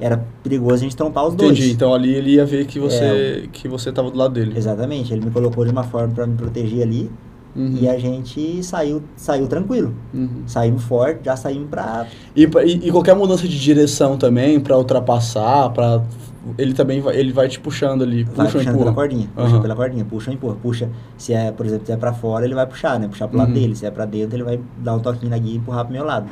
S2: era perigoso a gente trompar os
S1: Entendi.
S2: dois.
S1: Entendi, então ali ele ia ver que você é, que você estava do lado dele.
S2: Exatamente, ele me colocou de uma forma para me proteger ali. Uhum. E a gente saiu, saiu tranquilo.
S1: Uhum.
S2: Saímos forte, já saímos para
S1: e, e, e, qualquer mudança de direção também, para ultrapassar, para ele também vai, ele vai te puxando ali,
S2: vai
S1: puxa
S2: puxando pela cordinha, uhum. puxa pela cordinha, puxa ou empurra, puxa, se é, por exemplo, se é para fora, ele vai puxar, né? Puxar pro lado uhum. dele, se é para dentro, ele vai dar um toquinho na guia e empurrar pro meu lado.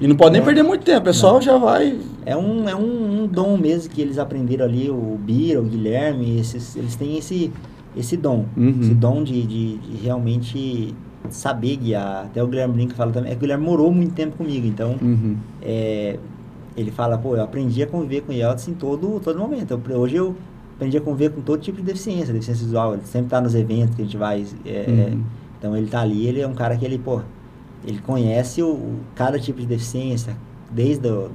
S1: E não pode nem perder muito tempo, o pessoal já vai.
S2: É um, é um, um, dom mesmo que eles aprenderam ali, o Bira, o Guilherme, esses, eles têm esse, esse dom.
S1: Uhum.
S2: Esse dom de, de, de, realmente saber guiar. Até o Guilherme Brinca fala também. É que o Guilherme morou muito tempo comigo, então
S1: uhum.
S2: é, ele fala, pô, eu aprendi a conviver com o em todo, todo momento. Eu, hoje eu aprendi a conviver com todo tipo de deficiência, deficiência visual. Ele sempre está nos eventos que a gente vai. É, uhum. Então ele está ali, ele é um cara que ele, pô, ele conhece o, cada tipo de deficiência, desde o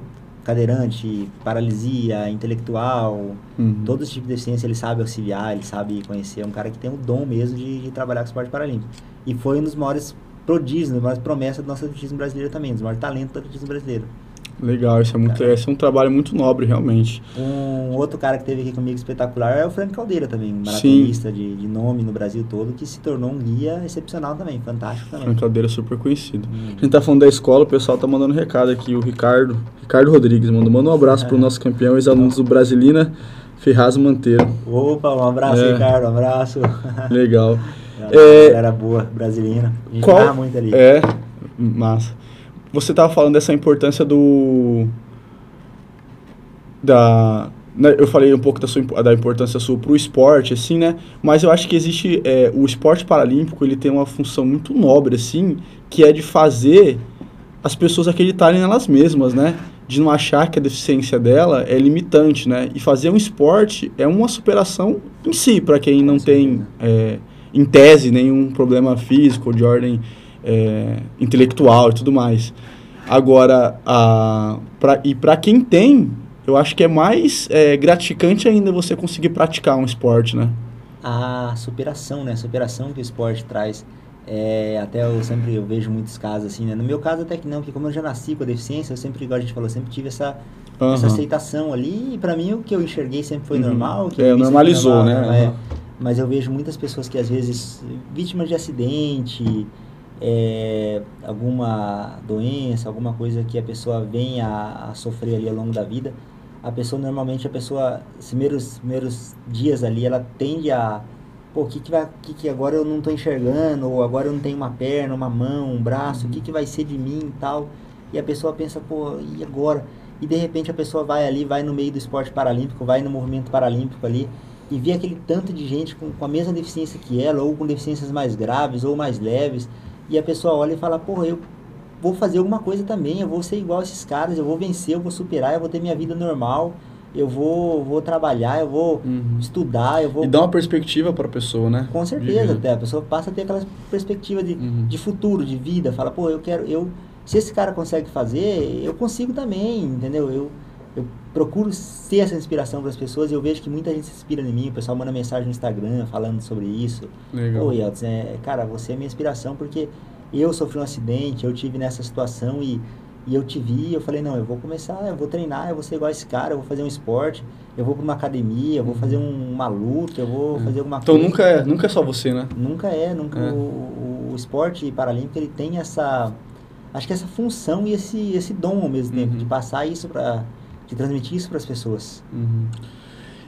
S2: cadeirante, paralisia, intelectual,
S1: uhum.
S2: todos os tipos de deficiência ele sabe auxiliar, ele sabe conhecer. É um cara que tem o dom mesmo de, de trabalhar com esporte paralímpico. E foi um dos maiores prodígios, uma das promessas do nosso atletismo brasileiro também, um dos maiores talentos do atletismo brasileiro.
S1: Legal, isso é, muito, esse é um trabalho muito nobre, realmente.
S2: Um outro cara que teve aqui comigo espetacular é o Frank Caldeira também, um maratonista de, de, nome no Brasil todo, que se tornou um guia excepcional também, fantástico também.
S1: Frank Caldeira é super conhecido. Hum. A gente tá falando da escola, o pessoal tá mandando recado aqui, o Ricardo, Ricardo Rodrigues, mandou, manda um abraço é. pro nosso campeão, ex-alunos do Brasilina, Ferraz Monteiro.
S2: Opa, um abraço, é. Ricardo, um abraço.
S1: Legal.
S2: É, era boa, Brasilina. A gente
S1: qual,
S2: muito ali.
S1: É, massa você estava falando dessa importância do da né, eu falei um pouco da, sua, da importância sua para o esporte, assim, né? Mas eu acho que existe é, o esporte paralímpico ele tem uma função muito nobre, assim, que é de fazer as pessoas acreditarem nelas mesmas, né? De não achar que a deficiência dela é limitante, né? E fazer um esporte é uma superação em si para quem não tem, é, em tese, nenhum problema físico de ordem é, intelectual e tudo mais. Agora, a, pra, e para quem tem, eu acho que é mais é, gratificante ainda você conseguir praticar um esporte, né?
S2: A superação, né? A superação que o esporte traz. É, até eu sempre eu vejo muitos casos assim, né? No meu caso até que não, porque como eu já nasci com a deficiência, eu sempre, igual a gente falou, sempre tive essa, uhum. essa aceitação ali. E para mim o que eu enxerguei sempre foi uhum. normal.
S1: é, normalizou, normal, né?
S2: Uhum. Mas eu vejo muitas pessoas que às vezes, vítimas de acidente, é, alguma doença, alguma coisa que a pessoa venha a, a, sofrer ali ao longo da vida, a pessoa normalmente a pessoa, os primeiros, primeiros dias ali, ela tende a pô, o que que vai, que que agora eu não estou enxergando, ou agora eu não tenho uma perna, uma mão, um braço, o que que vai ser de mim e tal. E a pessoa pensa, pô, e agora? E de repente a pessoa vai ali, vai no meio do esporte paralímpico, vai no movimento paralímpico ali, e vê aquele tanto de gente com, com a mesma deficiência que ela, ou com deficiências mais graves ou mais leves, e a pessoa olha e fala, porra, eu vou fazer alguma coisa também, eu vou ser igual a esses caras, eu vou vencer, eu vou superar, eu vou ter minha vida normal, eu vou, vou trabalhar, eu vou uhum. estudar, eu vou...
S1: E dá uma perspectiva para a pessoa, né?
S2: Com certeza, até, a pessoa passa a ter aquela perspectiva de, uhum. de futuro, de vida, fala, pô, eu quero, eu, se esse cara consegue fazer, eu consigo também, entendeu? Eu, eu procuro ser essa inspiração para as pessoas e eu vejo que muita gente se inspira em mim, o pessoal manda mensagem no Instagram falando sobre isso.
S1: Legal. Pô,
S2: Yeltsin, é, cara, você é minha inspiração porque eu sofri um acidente, eu tive nessa situação e, e eu te vi, eu falei, não, eu vou começar, eu vou treinar, eu vou ser igual esse cara, eu vou fazer um esporte, eu vou para uma academia, eu vou fazer um, uma luta, eu vou é. fazer alguma
S1: então,
S2: coisa.
S1: Então nunca é, nunca é só você, né?
S2: Nunca é, nunca. É. O, o, esporte paralímpico, ele tem essa, acho que essa função e esse, esse dom ao mesmo tempo, uhum. de passar isso para de transmitir isso para as pessoas.
S1: Uhum.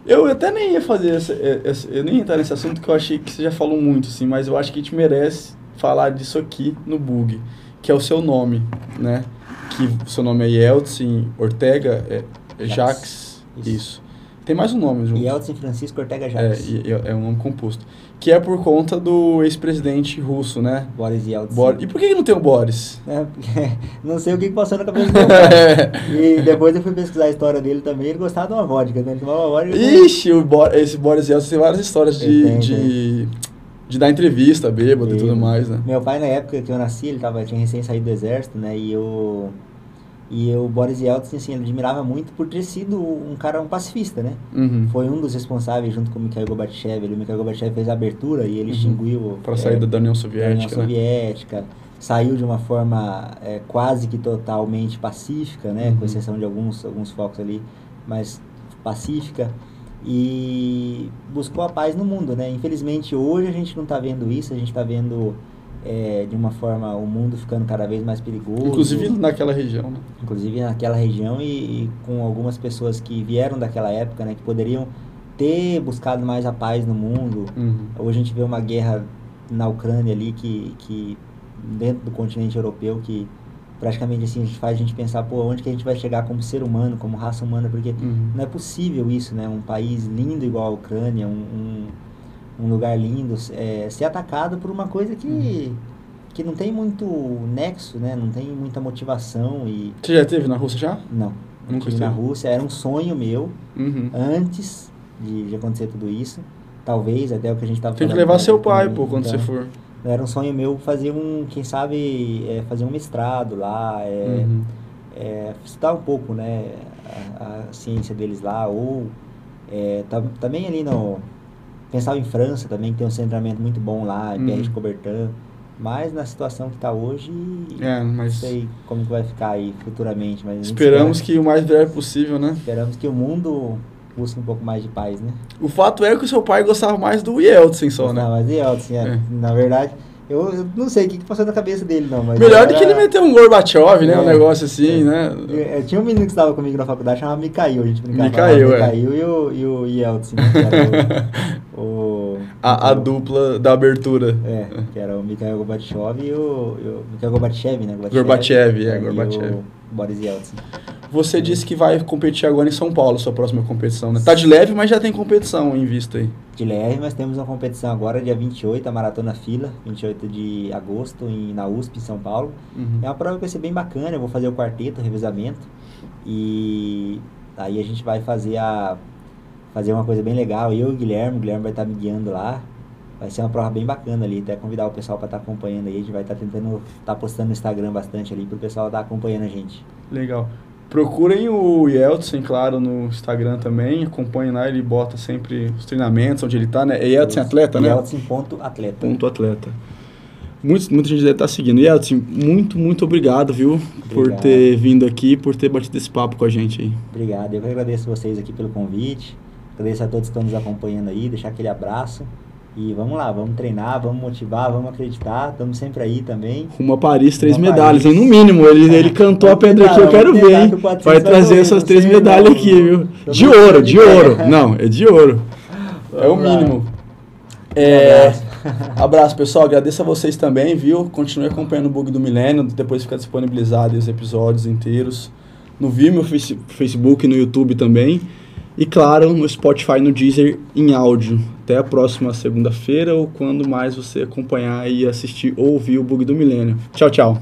S1: Eu até nem ia fazer essa, essa, eu nem ia entrar nesse assunto que eu achei que você já falou muito, assim, mas eu acho que a gente merece falar disso aqui no Bug, que é o seu nome, né? Que o seu nome é Yeltsin Ortega é, é Jacques, isso. isso. Tem mais um nome
S2: junto. Yeltsin Francisco Ortega Jacques.
S1: É, é um nome composto que é por conta do ex-presidente russo, né?
S2: Boris Yeltsin.
S1: Bor e por que não tem o Boris?
S2: É, não sei o que passou na cabeça dele. é. E depois eu fui pesquisar a história dele também, ele gostava de uma vodka, né? Ele tomava vodka.
S1: Ixi, o Bo esse Boris Yeltsin tem várias histórias de, tem, de, tem. de, dar entrevista bêbado e, e tudo mais, né?
S2: Meu pai, na época que eu nasci, ele tava, tinha recém saído do exército, né? E eu e o Boris Yeltsin, assim, ele admirava muito por ter sido um cara, um pacifista, né?
S1: Uhum.
S2: Foi um dos responsáveis, junto com o Mikhail Gorbachev. Ele, o Mikhail Gorbachev fez a abertura e ele uhum. extinguiu...
S1: Para sair é, da União Soviética, da União
S2: Soviética. Né? Saiu de uma forma é, quase que totalmente pacífica, né? Uhum. Com exceção de alguns, alguns focos ali, mas pacífica. E buscou a paz no mundo, né? Infelizmente, hoje a gente não está vendo isso. A gente está vendo é, de uma forma o mundo ficando cada vez mais perigoso.
S1: Inclusive naquela região, né?
S2: Inclusive naquela região e, e, com algumas pessoas que vieram daquela época, né, que poderiam ter buscado mais a paz no mundo.
S1: Uhum.
S2: Hoje a gente vê uma guerra na Ucrânia ali que, que dentro do continente europeu que praticamente assim a gente faz a gente pensar pô onde que a gente vai chegar como ser humano como raça humana porque
S1: uhum.
S2: não é possível isso né um país lindo igual a Ucrânia um, um um lugar lindo, é, ser atacado por uma coisa que, uhum. que não tem muito nexo, né? Não tem muita motivação e...
S1: Você já esteve na Rússia já?
S2: Não. Nunca estive na Rússia, era um sonho meu,
S1: uhum.
S2: antes de, de, acontecer tudo isso. Talvez, até o que a gente estava
S1: Tem que levar seu pai, pô, quando então, você for.
S2: Era um sonho meu fazer um, quem sabe, é, fazer um mestrado lá, é,
S1: uhum.
S2: é, estudar um pouco, né, a, a ciência deles lá, ou é, tá, também ali no pensava em França também, que tem um centramento muito bom lá, uhum. Pierre de Coubertin. mais na situação que está hoje,
S1: é, mas...
S2: não sei como que vai ficar aí futuramente. Mas
S1: Esperamos espera, que o mais breve possível, né?
S2: Esperamos que o mundo busque um pouco mais de paz, né?
S1: O fato é que o seu pai gostava mais do Yeltsin só, né?
S2: Não, mas Yeltsin, é. é. na verdade... Eu, eu, não sei o que, que passou na cabeça dele, não. Mas
S1: Melhor do que ele meter um Gorbachev, né? É, um negócio assim, é. né?
S2: Eu, tinha um menino que estava comigo na faculdade, chamava Mikhail, a gente brincava.
S1: Mikhail, é.
S2: Mikhail e o, e o Yeltsin, né? o,
S1: o, a, a dupla da abertura.
S2: É, que era o Mikhail Gorbachev e o, o Mikhail Gorbachev, né?
S1: Gorbachev, Gorbachev é, Gorbachev.
S2: Boris Yeltsin.
S1: Você disse que vai competir agora em São Paulo, sua próxima competição, né? Tá de leve, mas já tem competição em vista aí.
S2: De leve, mas temos uma competição agora, dia 28, a Maratona Fila, 28 de agosto, em, na USP, em São Paulo. Uhum. É uma prova que vai ser bem bacana, eu vou fazer o quarteto, o revezamento. E aí a gente vai fazer a fazer uma coisa bem legal. Eu e o Guilherme, o Guilherme vai estar me guiando lá. Vai ser uma prova bem bacana ali, até convidar o pessoal para estar tá acompanhando aí. A gente vai estar tá tentando estar tá postando no Instagram bastante ali para o pessoal estar tá acompanhando a gente.
S1: Legal. Procurem o Yeltsin, claro, no Instagram também. Acompanhem lá, ele bota sempre os treinamentos, onde ele está, né? É Yeltsin Atleta, né?
S2: Yeltsin.atleta.
S1: Ponto atleta. Muito, muita gente deve estar tá seguindo. Yeltsin, muito, muito obrigado, viu? Obrigado. Por ter vindo aqui, por ter batido esse papo com a gente aí.
S2: Obrigado. Eu agradeço vocês aqui pelo convite. Agradeço a todos que estão nos acompanhando aí. Deixar aquele abraço. E vamos lá, vamos treinar, vamos motivar, vamos acreditar, estamos sempre aí também.
S1: Rumo a Paris, três Rumo medalhas, Paris. hein? No mínimo, ele, ele cantou a pedra aqui, eu quero ver, hein? Vai trazer essas três medalhas aqui, viu? De ouro, de ouro. Não, é de ouro. É o mínimo. É, abraço, pessoal. Agradeço a vocês também, viu? Continue acompanhando o Bug do Milênio. Depois fica disponibilizado os episódios inteiros no Vimeo, Facebook, no YouTube também. E claro, no Spotify, no Deezer, em áudio. Até a próxima segunda-feira ou quando mais você acompanhar e assistir ou ouvir o Bug do Milênio. Tchau, tchau.